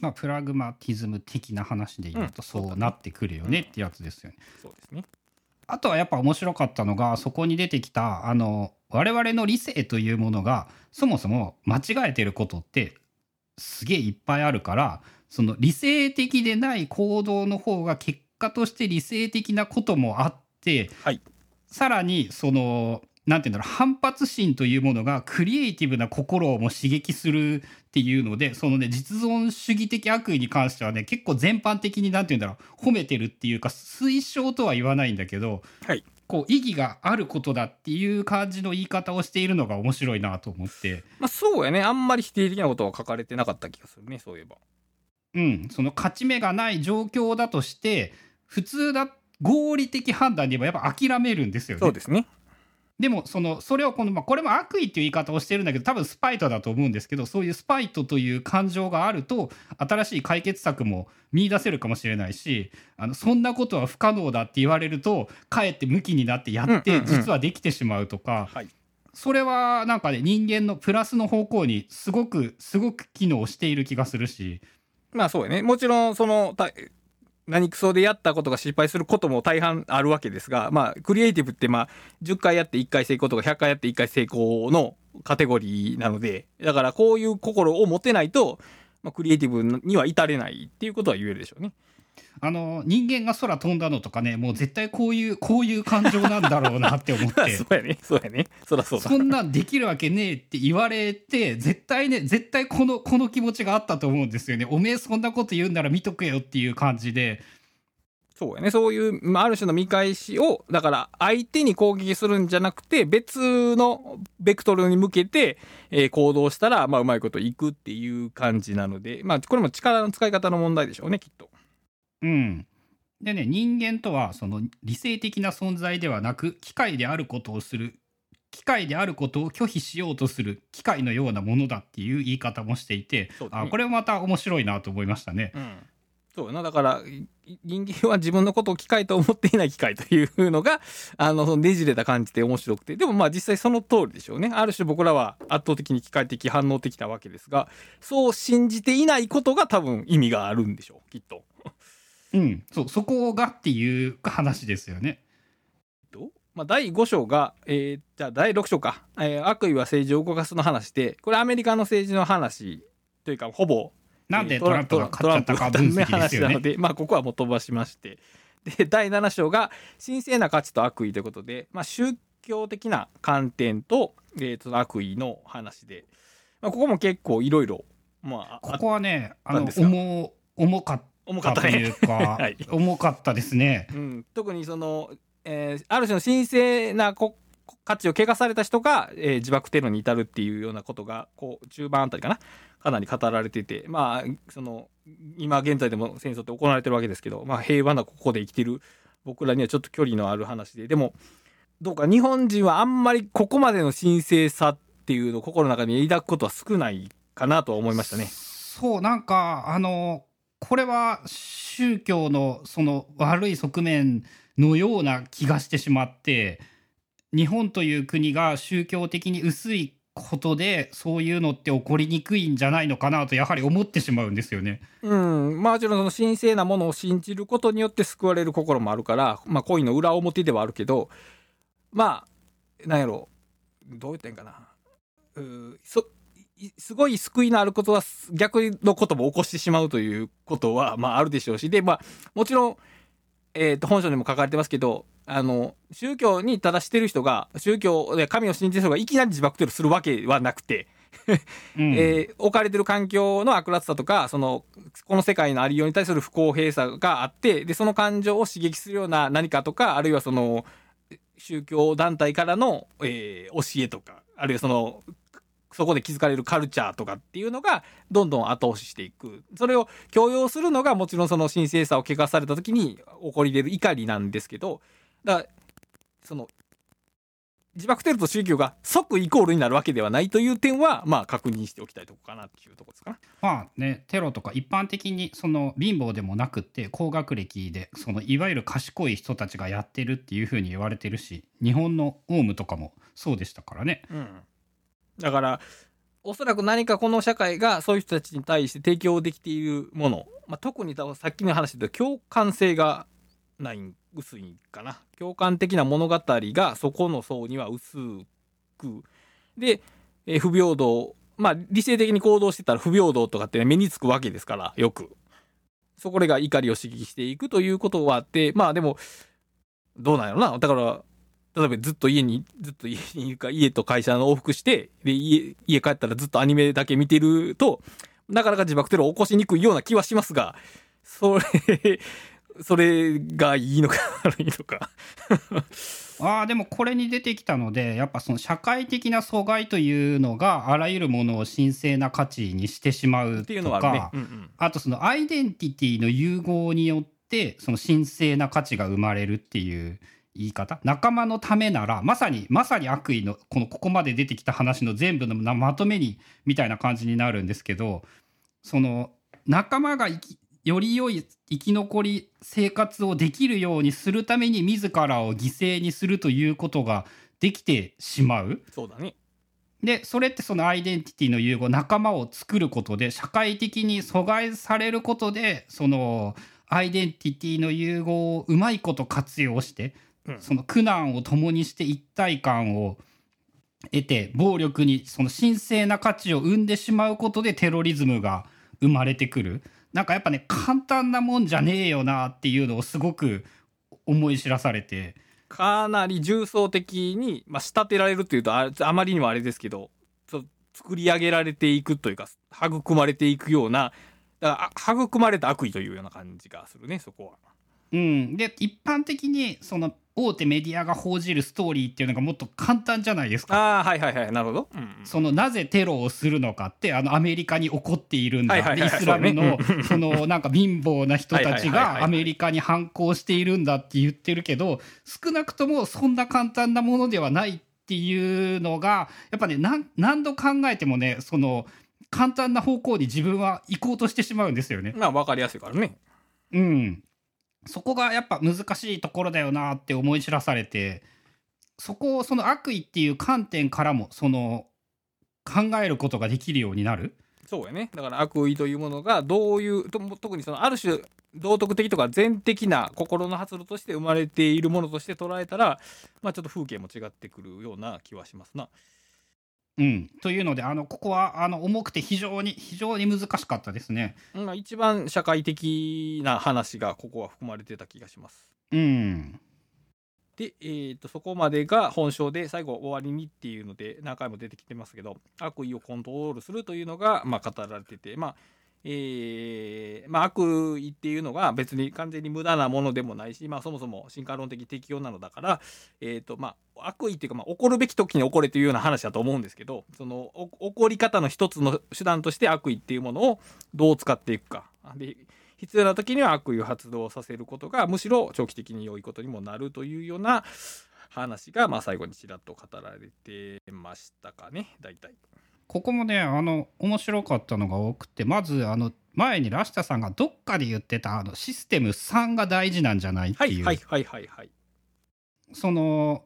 まあプラグマティズム的な話で言ううんとそうなってくるよねってやつですよね。そうですね。あとはやっぱ面白かったのがそこに出てきたあの我々の理性というものがそもそも間違えてることってすげえいっぱいあるからその理性的でない行動の方が結果として理性的なこともあって、はいさらにそのなんていうんだろう反発心というものがクリエイティブな心をも刺激するっていうのでそのね実存主義的悪意に関してはね結構全般的になんていうんだろう褒めてるっていうか推奨とは言わないんだけどはい。こう意義があることだっていう感じの言い方をしているのが面白いなと思って、まあそうやね。あんまり否定的なことは書かれてなかった気がするね、そういえば。うん、その勝ち目がない状況だとして普通だ合理的判断で言えばやっぱ諦めるんですよね。そうですね。でもそのそれをこの、まあ、これも悪意っていう言い方をしてるんだけど多分スパイトだと思うんですけどそういうスパイトという感情があると新しい解決策も見出せるかもしれないしあのそんなことは不可能だって言われるとかえって向きになってやって実はできてしまうとか、はいそれはなんかね人間のプラスの方向にすごくすごく機能している気がするし。まあそうやね。もちろん、その、た何クソでやったことが失敗することも大半あるわけですが、まあ、クリエイティブって、まあ、10回やって1回成功とか100回やって1回成功のカテゴリーなので、だからこういう心を持てないと、まあ、クリエイティブには至れないっていうことは言えるでしょうね。あの人間が空飛んだのとかねもう絶対こういうこういう感情なんだろうなって思って そうやね。そうやね。そらそうだ。そんなんできるわけねえって言われて絶対ね絶対このこの気持ちがあったと思うんですよねおめえそんなこと言うんなら見とけよっていう感じでそうやね。そういう、まあ、ある種の見返しを、だから、相手に攻撃するんじゃなくて、別のベクトルに向けて、えー行動したら、まあ、うまいこといくっていう感じなので、まあ、これも力の使い方の問題でしょうね、きっと。うんでね人間とはその理性的な存在ではなく機械であることをする機械であることを拒否しようとする機械のようなものだっていう言い方もしていて、あこれもまた面白いなと思いましたね。うん。そうやな。だから、い人間は自分のことを機械と思っていない機械というのが、あの、そのねじれた感じで面白くて。でもまあ実際その通りでしょうね。ある種僕らは圧倒的に機械的反応的なわけですが、そう信じていないことが多分意味があるんでしょう。きっと。うん、そうそこがっていう話ですよね。と、まあ、第5章が、えーじゃあ第6章か、えー悪意は政治を動かすの話で、これアメリカの政治の話というか、ほぼ、なんでえートランプが勝っちゃったか分析ですよね。話なので、まあ、ここはもう飛ばしまして。で、第7章が、神聖な価値と悪意ということで、まあ、宗教的な観点と、えーその悪意の話で、まあ、ここも結構いろいろ、まあ、ここはねあの重重かっ重かったといね。うか、はい重かったですね。うん、特にその、えーある種の神聖なこ価値を汚された人が、えー自爆テロに至るっていうようなことがこう中盤あたりかなかなり語られててまあその今現在でも戦争って行われてるわけですけど、まあ、平和なここで生きてる僕らにはちょっと距離のある話ででもどうか日本人はあんまりここまでの神聖さっていうのを心の中に抱くことは少ないかなとは思いましたね。そうなんかあのこれは宗教のその悪い側面のような気がしてしまって日本という国が宗教的に薄いことでそういうのって起こりにくいんじゃないのかなとやはり思ってしまうんですよね。うん、まあもちろんその神聖なものを信じることによって救われる心もあるから、まあ恋の裏表ではあるけど、まあ、なんやろう、どう言ったんかな。うそすごい救いのあることは逆のことも起こしてしまうということは、まああるでしょうし、で、まあもちろん、えっ、と、本書にも書かれてますけど、あの、宗教に正してる人が、宗教で神を信じてる人がいきなり自爆テロするわけはなくて、うん。えー置かれてる環境の悪辣さとか、その、この世界のありように対する不公平さがあって、で、その感情を刺激するような何かとか、あるいはその、宗教団体からの、えー教えとか、あるいはその、そこで気づかれるカルチャーとかっていうのが、どんどん後押ししていく。それを強要するのが、もちろんその神聖さを汚された時に起こり出る怒りなんですけど、だから、その、自爆テロと宗教が即イコールになるわけではないという点は、まあ確認しておきたいとこかなっていうとこですかな。まあねテロとか一般的にその貧乏でもなくって高学歴でそのいわゆる賢い人たちがやってるっていうふうに言われてるし日本のオウムとかもそうでしたからね。うん。だから、おそらく何かこの社会がそういう人たちに対して提供できているもの、まあ、特に多分さっきの話で共感性がない薄いかな。共感的な物語がそこの層には薄く。で、えー不平等。まあ理性的に行動してたら不平等とかってね目につくわけですからよく。そこらが怒りを刺激していくということはあって。まあでもどうなんやろな。だから例えばずっと家にずっと家にいるか家と会社の往復してで家家帰ったらずっとアニメだけ見てるとなかなか自爆テロを起こしにくいような気はしますがそれ それがいいのか 悪いのか ああでもこれに出てきたのでやっぱその社会的な阻害というのがあらゆるものを神聖な価値にしてしまうっていうとのはあるねか。うんうんあとそのアイデンティティの融合によってその神聖な価値が生まれるっていう言い方？仲間のためならまさにまさに悪意のこのここまで出てきた話の全部のなまとめにみたいな感じになるんですけどその仲間がより良い生き残り生活をできるようにするために自らを犠牲にするということができてしまう。そうだね。でそれってそのアイデンティティの融合仲間を作ることで社会的に阻害されることでそのアイデンティティの融合をうまいこと活用してうんその苦難を共にして一体感を得て暴力にその神聖な価値を生んでしまうことでテロリズムが生まれてくる。なんかやっぱね簡単なもんじゃねえよなっていうのをすごく思い知らされて。かなり重層的に、まあ、仕立てられるっていうとああまりにもあれですけど作り上げられていくというか育まれていくようなだからあ育まれた悪意というような感じがするねそこは。うん、で一般的にその大手メディアが報じるストーリーっていうのがもっと簡単じゃないですか。ああはいはいはいなるほど。うんうんそのなぜテロをするのかってあのアメリカに起こっているんだ、はいはいイスラムのそのなんか貧乏な人たちがアメリカに反抗しているんだって言ってるけど少なくともそんな簡単なものではないっていうのがやっぱね何何度考えてもねその簡単な方向に自分は行こうとしてしまうんですよね。まあ分かりやすいからね。うん、そこがやっぱ難しいところだよなって思い知らされてそこをその悪意っていう観点からもその考えることができるようになる。そうやねだから悪意というものがどういうと特にそのある種道徳的とか善的な心の発露として生まれているものとして捉えたらまあちょっと風景も違ってくるような気はしますな。うん、というのであのここはあの重くて非常に非常に難しかったですね。まあ一番社会的な話がここは含まれてた気がします。うんで、えー、とそこまでが本章で最後終わりにっていうので何回も出てきてますけど悪意をコントロールするというのが、まあ、語られてて、まあえーまあ、悪意っていうのが別に完全に無駄なものでもないし、まあ、そもそも進化論的適用なのだから、えーとまあ、悪意っていうか、まあ、怒るべき時に怒れというような話だと思うんですけどその怒り方の一つの手段として悪意っていうものをどう使っていくか。で必要な時には悪意を発動させることがむしろ長期的に良いことにもなるというような話が、まあ、最後にちらっと語られてましたかね大体。ここもねあの面白かったのが多くてまずあの前にラシタさんがどっかで言ってたあのシステム3が大事なんじゃないっていう、はいはいはいはいはい。その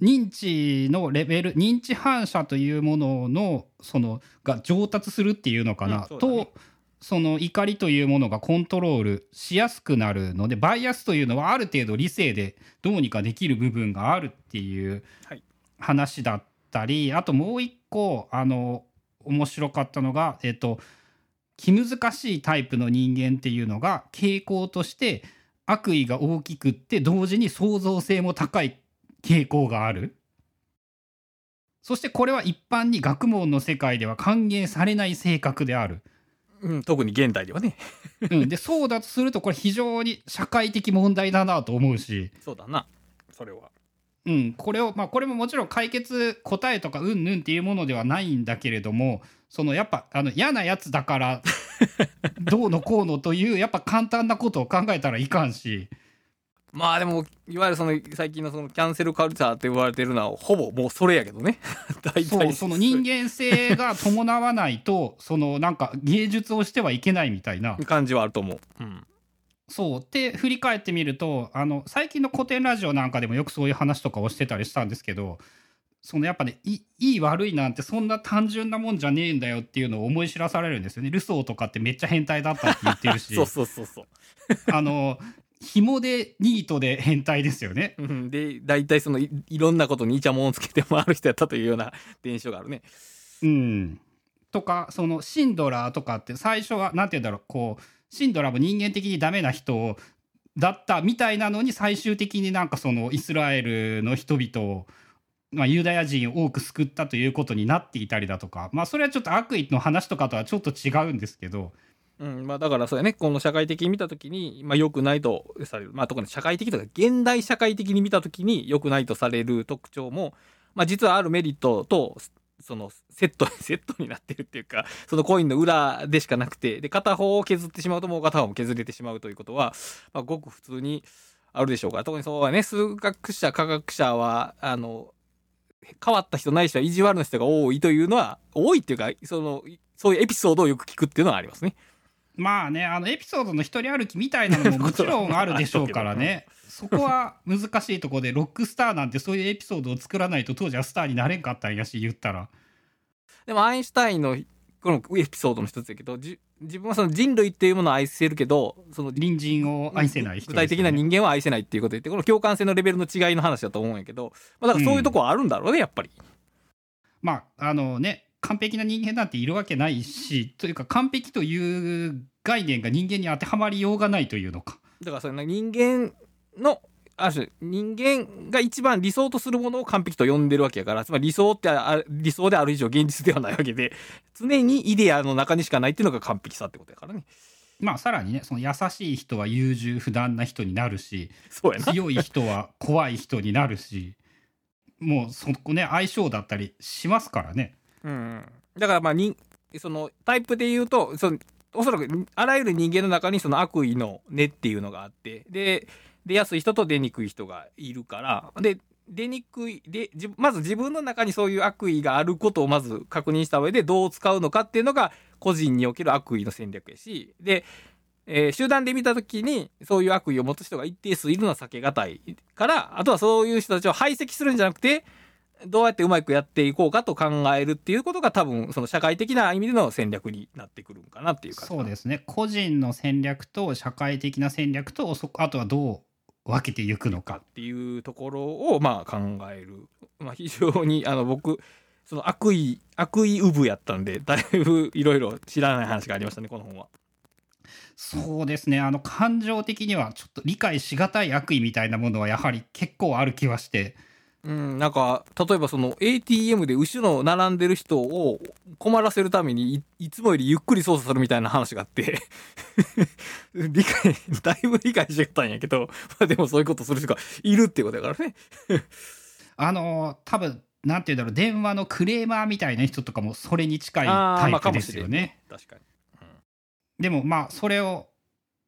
認知のレベル認知反射というもののそのが上達するっていうのかな、うんとその怒りというものがコントロールしやすくなるのでバイアスというのはある程度理性でどうにかできる部分があるっていうはい。話だったりあともう一個あの面白かったのがえっと気難しいタイプの人間っていうのが傾向として悪意が大きくって同時に創造性も高い傾向がある。そしてこれは一般に学問の世界では歓迎されない性格である、うん、特に現代ではね。うん、でそうだとするとこれ非常に社会的問題だなと思うし、そうだな。それはうん、これをまあこれももちろん解決答えとかうんぬんっていうものではないんだけれどもそのやっぱあの嫌なやつだから どうのこうのというやっぱ簡単なことを考えたらいかんし。まあでもいわゆるその最近のそのキャンセルカルチャーって言われてるのはほぼもうそれやけどね。大体。そうその人間性が伴わないとそのなんか芸術をしてはいけないみたいな。感じはあると思う、うん、そう。って振り返ってみるとあの最近の古典ラジオなんかでもよくそういう話とかをしてたりしたんですけどそのやっぱねいいい悪いなんてそんな単純なもんじゃねえんだよっていうのを思い知らされるんですよね。ルソーとかってめっちゃ変態だったって言ってるし。そうそうそうそう。あの紐でニートで変態ですよね。うん。で大体そのいいろんなことにイチャモンをつけて回る人やったというような伝承があるね。うん、とかそのシンドラーとかって最初は何て言うんだろうこうシンドラも人間的にダメな人だったみたいなのに最終的になんかそのイスラエルの人々を、まあ、ユダヤ人を多く救ったということになっていたりだとかまあそれはちょっと悪意の話とかとはちょっと違うんですけど。うんまあ、だからそうやねこの社会的に見た時に、まあ、良くないとされる、まあ、特に社会的とか現代社会的に見た時に良くないとされる特徴も、まあ、実はあるメリットとそのセット セットになってるっていうかそのコインの裏でしかなくてで片方を削ってしまうともう片方も削れてしまうということは、まあ、ごく普通にあるでしょうから特にそうはね数学者科学者はあの変わった人ない人は意地悪な人が多いというのは多いっていうかそのそういうエピソードをよく聞くっていうのはありますね。まあねあのエピソードの一人歩きみたいなのももちろんあるでしょうからね。そこは難しいところでロックスターなんてそういうエピソードを作らないと当時はスターになれんかったんやし言ったら。でもアインシュタインのこのエピソードの一つだけどじ自分はその人類っていうものを愛せるけどその隣人を愛せない人具体的な人間は愛せないっていうことで言ってこの共感性のレベルの違いの話だと思うんやけど、まあ、だからそういうとこはあるんだろうね、やっぱり。まああのね完璧な人間なんているわけないしというか完璧という概念が人間に当てはまりようがないというのか。だからその人間のある種人間が一番理想とするものを完璧と呼んでるわけやからつまり理想ってあ理想である以上現実ではないわけで常にイデアの中にしかないっていうのが完璧さってことやからね。まあさらにねその優しい人は優柔不断な人になるしそうやな。強い人は怖い人になるしもうそこね相性だったりしますからね。うん、だからまあにそのタイプで言うとそのおそらくあらゆる人間の中にその悪意の根っていうのがあってで出やすい人と出にくい人がいるからで出にくいでまず自分の中にそういう悪意があることをまず確認した上でどう使うのかっていうのが個人における悪意の戦略やしで、えー集団で見た時にそういう悪意を持つ人が一定数いるのは避けがたいからあとはそういう人たちを排斥するんじゃなくてどうやってうまくやっていこうかと考えるっていうことが多分その社会的な意味での戦略になってくるんかなっていう感じそうですね。個人の戦略と社会的な戦略とそあとはどう分けていくのかっていうところをまあ考える、まあ、非常にあの僕その悪意悪意ウブやったんでだいぶいろいろ知らない話がありましたねこの本は。そうですね。あの感情的にはちょっと理解しがたい。悪意みたいなものはやはり結構ある気はしてうん、なんか例えばその ATM で後ろ並んでる人を困らせるためにいいつもよりゆっくり操作するみたいな話があって 理解だいぶ理解してたんやけど、まあ、でもそういうことする人がいるってことだからね。あの多分なんて言うんだろう電話のクレーマーみたいな人とかもそれに近いタイプですよね。確かに。でもまあそれを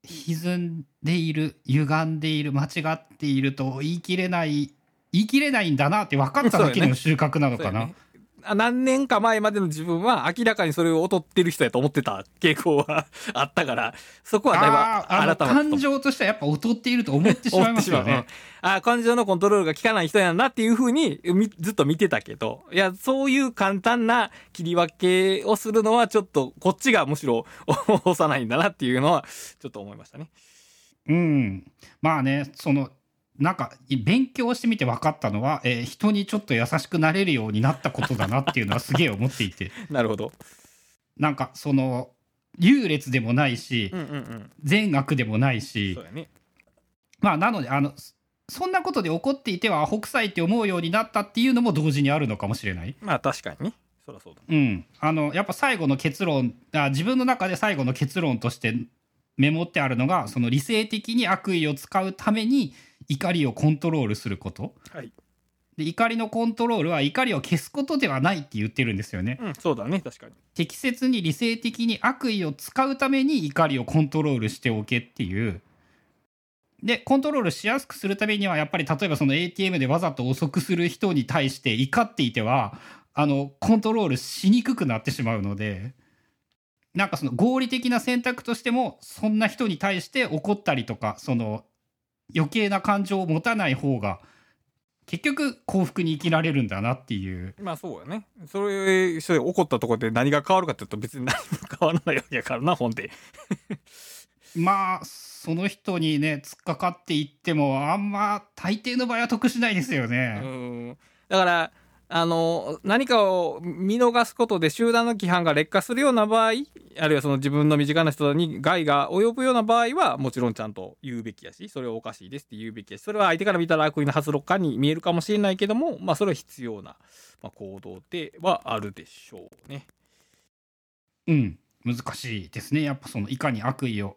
歪んでいる歪んでいる間違っていると言い切れない言い切れないんだなって分かっただけでも収穫なのかな？何年か前までの自分は明らかにそれを劣ってる人やと思ってた傾向はあったから そこはだいぶ改まった感情としてはやっぱ劣っていると思ってしまいますよね。あ感情のコントロールが効かない人やなっていうふうにみずっと見てたけどいやそういう簡単な切り分けをするのはちょっとこっちがむしろ 押さないんだなっていうのはちょっと思いましたね。うん、まあねそのなんか勉強してみて分かったのは、えー人にちょっと優しくなれるようになったことだなっていうのはすげえ思っていて なるほど。なんかその優劣でもないしうんうんうん。善悪でもないしそうやね。まあなのであのそそんなことで怒っていてはアホ臭いって思うようになったっていうのも同時にあるのかもしれない。まあ確かにね。そりゃそうだ。うん、あのやっぱ最後の結論あ自分の中で最後の結論としてメモってあるのがその理性的に悪意を使うために怒りをコントロールすることはい。で怒りのコントロールは怒りを消すことではないって言ってるんですよねうん、そうだね。確かに。適切に理性的に悪意を使うために怒りをコントロールしておけっていうでコントロールしやすくするためにはやっぱり例えばその ATM でわざと遅くする人に対して怒っていてはあのコントロールしにくくなってしまうのでなんかその合理的な選択としてもそんな人に対して怒ったりとかその余計な感情を持たない方が結局幸福に生きられるんだなっていうまあそうやね。それ、それ起こったところで何が変わるかっていうと別に何も変わらないわけやからな、本で。まあその人にね突っかかっていってもあんま大抵の場合は得しないですようね。ん。だから、あの、何かを見逃すことで集団の規範が劣化するような場合、あるいはその自分の身近な人に害が及ぶような場合は、もちろんちゃんと言うべきやし、それはおかしいですって言うべきやし、それは相手から見たら悪意の発露かに見えるかもしれないけども、まあそれは必要な、まあ、行動ではあるでしょうね。うん難しいですねやっぱそのいかに悪意を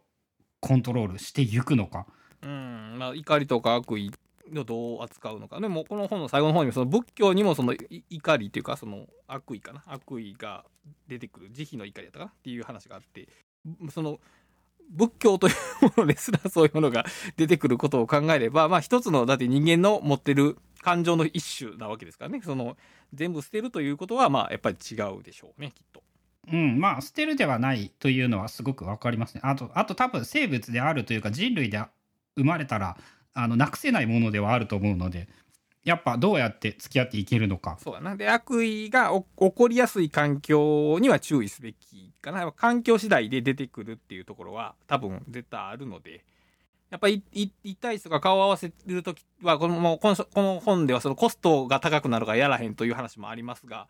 コントロールしていくのか。うん、まあ怒りとか悪意をどう扱うのかでもこの本の最後の方にもその仏教にもその怒りっていうかその悪意かな悪意が出てくる慈悲の怒りやったかなっていう話があってその仏教というものですらそういうものが出てくることを考えればまあ一つのだって人間の持ってる感情の一種なわけですからねその全部捨てるということはまあやっぱり違うでしょうねきっと。うん、まあ捨てるではないというのはすごくわかりますね。あとあと多分生物であるというか人類で生まれたらあのなくせないものではあると思うのでやっぱどうやって付き合っていけるのか。そうだな。で、悪意が起こりやすい環境には注意すべきかな。環境次第で出てくるっていうところは多分絶対あるので、やっぱり一一対一とか顔を合わせるときは、このこのこの本ではそのコストが高くなるからやらへんという話もありますが、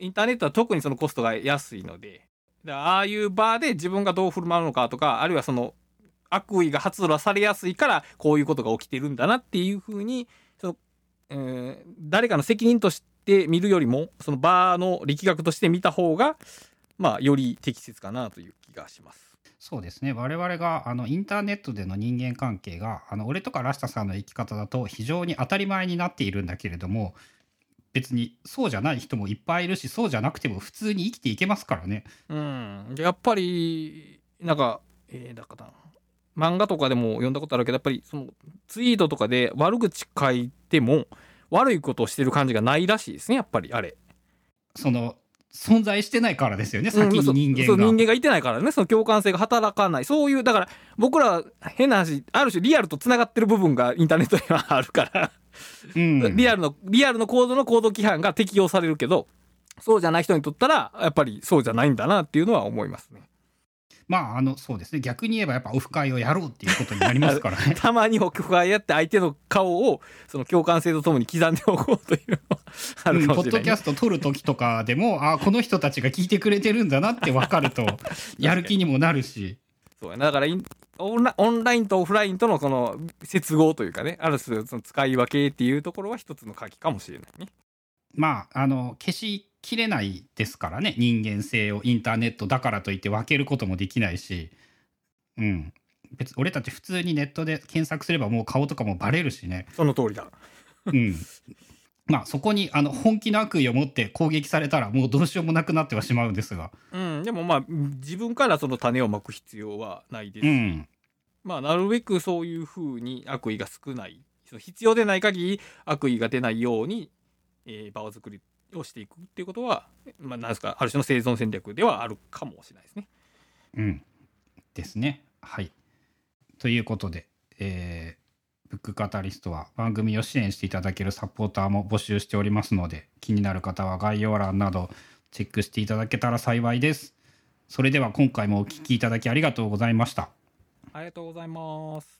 インターネットは特にそのコストが安いので、ああいう場で自分がどう振る舞うのかとか、あるいはその悪意が発露されやすいからこういうことが起きてるんだなっていうふうにそのえー誰かの責任として見るよりもその場の力学として見た方がまあより適切かなという気がします。そうですね我々があのインターネットでの人間関係があの俺とかラシタさんの生き方だと非常に当たり前になっているんだけれども別にそうじゃない人もいっぱいいるしそうじゃなくても普通に生きていけますからね。うん、でやっぱりなんかえー、だから漫画とかでも読んだことあるけどやっぱりそのツイートとかで悪口書いても悪いことをしてる感じがないらしいですねやっぱりあれ。その存在してないからですよね先に人間が。そう人間がいてないからねその共感性が働かないそういうだから僕ら変な話ある種リアルとつながってる部分がインターネットにはあるから、うんリアルのリアルのコードのコード規範が適用されるけどそうじゃない人にとったらやっぱりそうじゃないんだなっていうのは思いますね。まああのそうですね逆に言えばやっぱオフ会をやろうっていうことになりますからね。たまにオフ会やって相手の顔をその共感性とともに刻んでおこうというのはあるうんかもしれない、ポッドキャスト撮る時とかでもあこの人たちが聞いてくれてるんだなって分かると やる気にもなるし。そうやなだからインオンラオンラインとオフラインとのこの接合というかねある種その使い分けっていうところは一つの鍵かもしれないね。まああの消しきれないですからね。人間性をインターネットだからといって分けることもできないし、うん、別俺たち普通にネットで検索すればもう顔とかもバレるしね、その通りだ。うん、まあそこにあの本気の悪意を持って攻撃されたらもうどうしようもなくなってはしまうんですが、うん、でもまあ自分からその種をまく必要はないです。し、うん、まあなるべくそういうふうに悪意が少ない。必要でない限り悪意が出ないように、えー場を作りをしていくっていうことは、まあ、なんですかある種の生存戦略ではあるかもしれないですね。うん。ですね。はい。ということで、えーブックカタリストは番組を支援していただけるサポーターも募集しておりますので、気になる方は概要欄などチェックしていただけたら幸いです。それでは今回もお聞きいただきありがとうございました。ありがとうございます。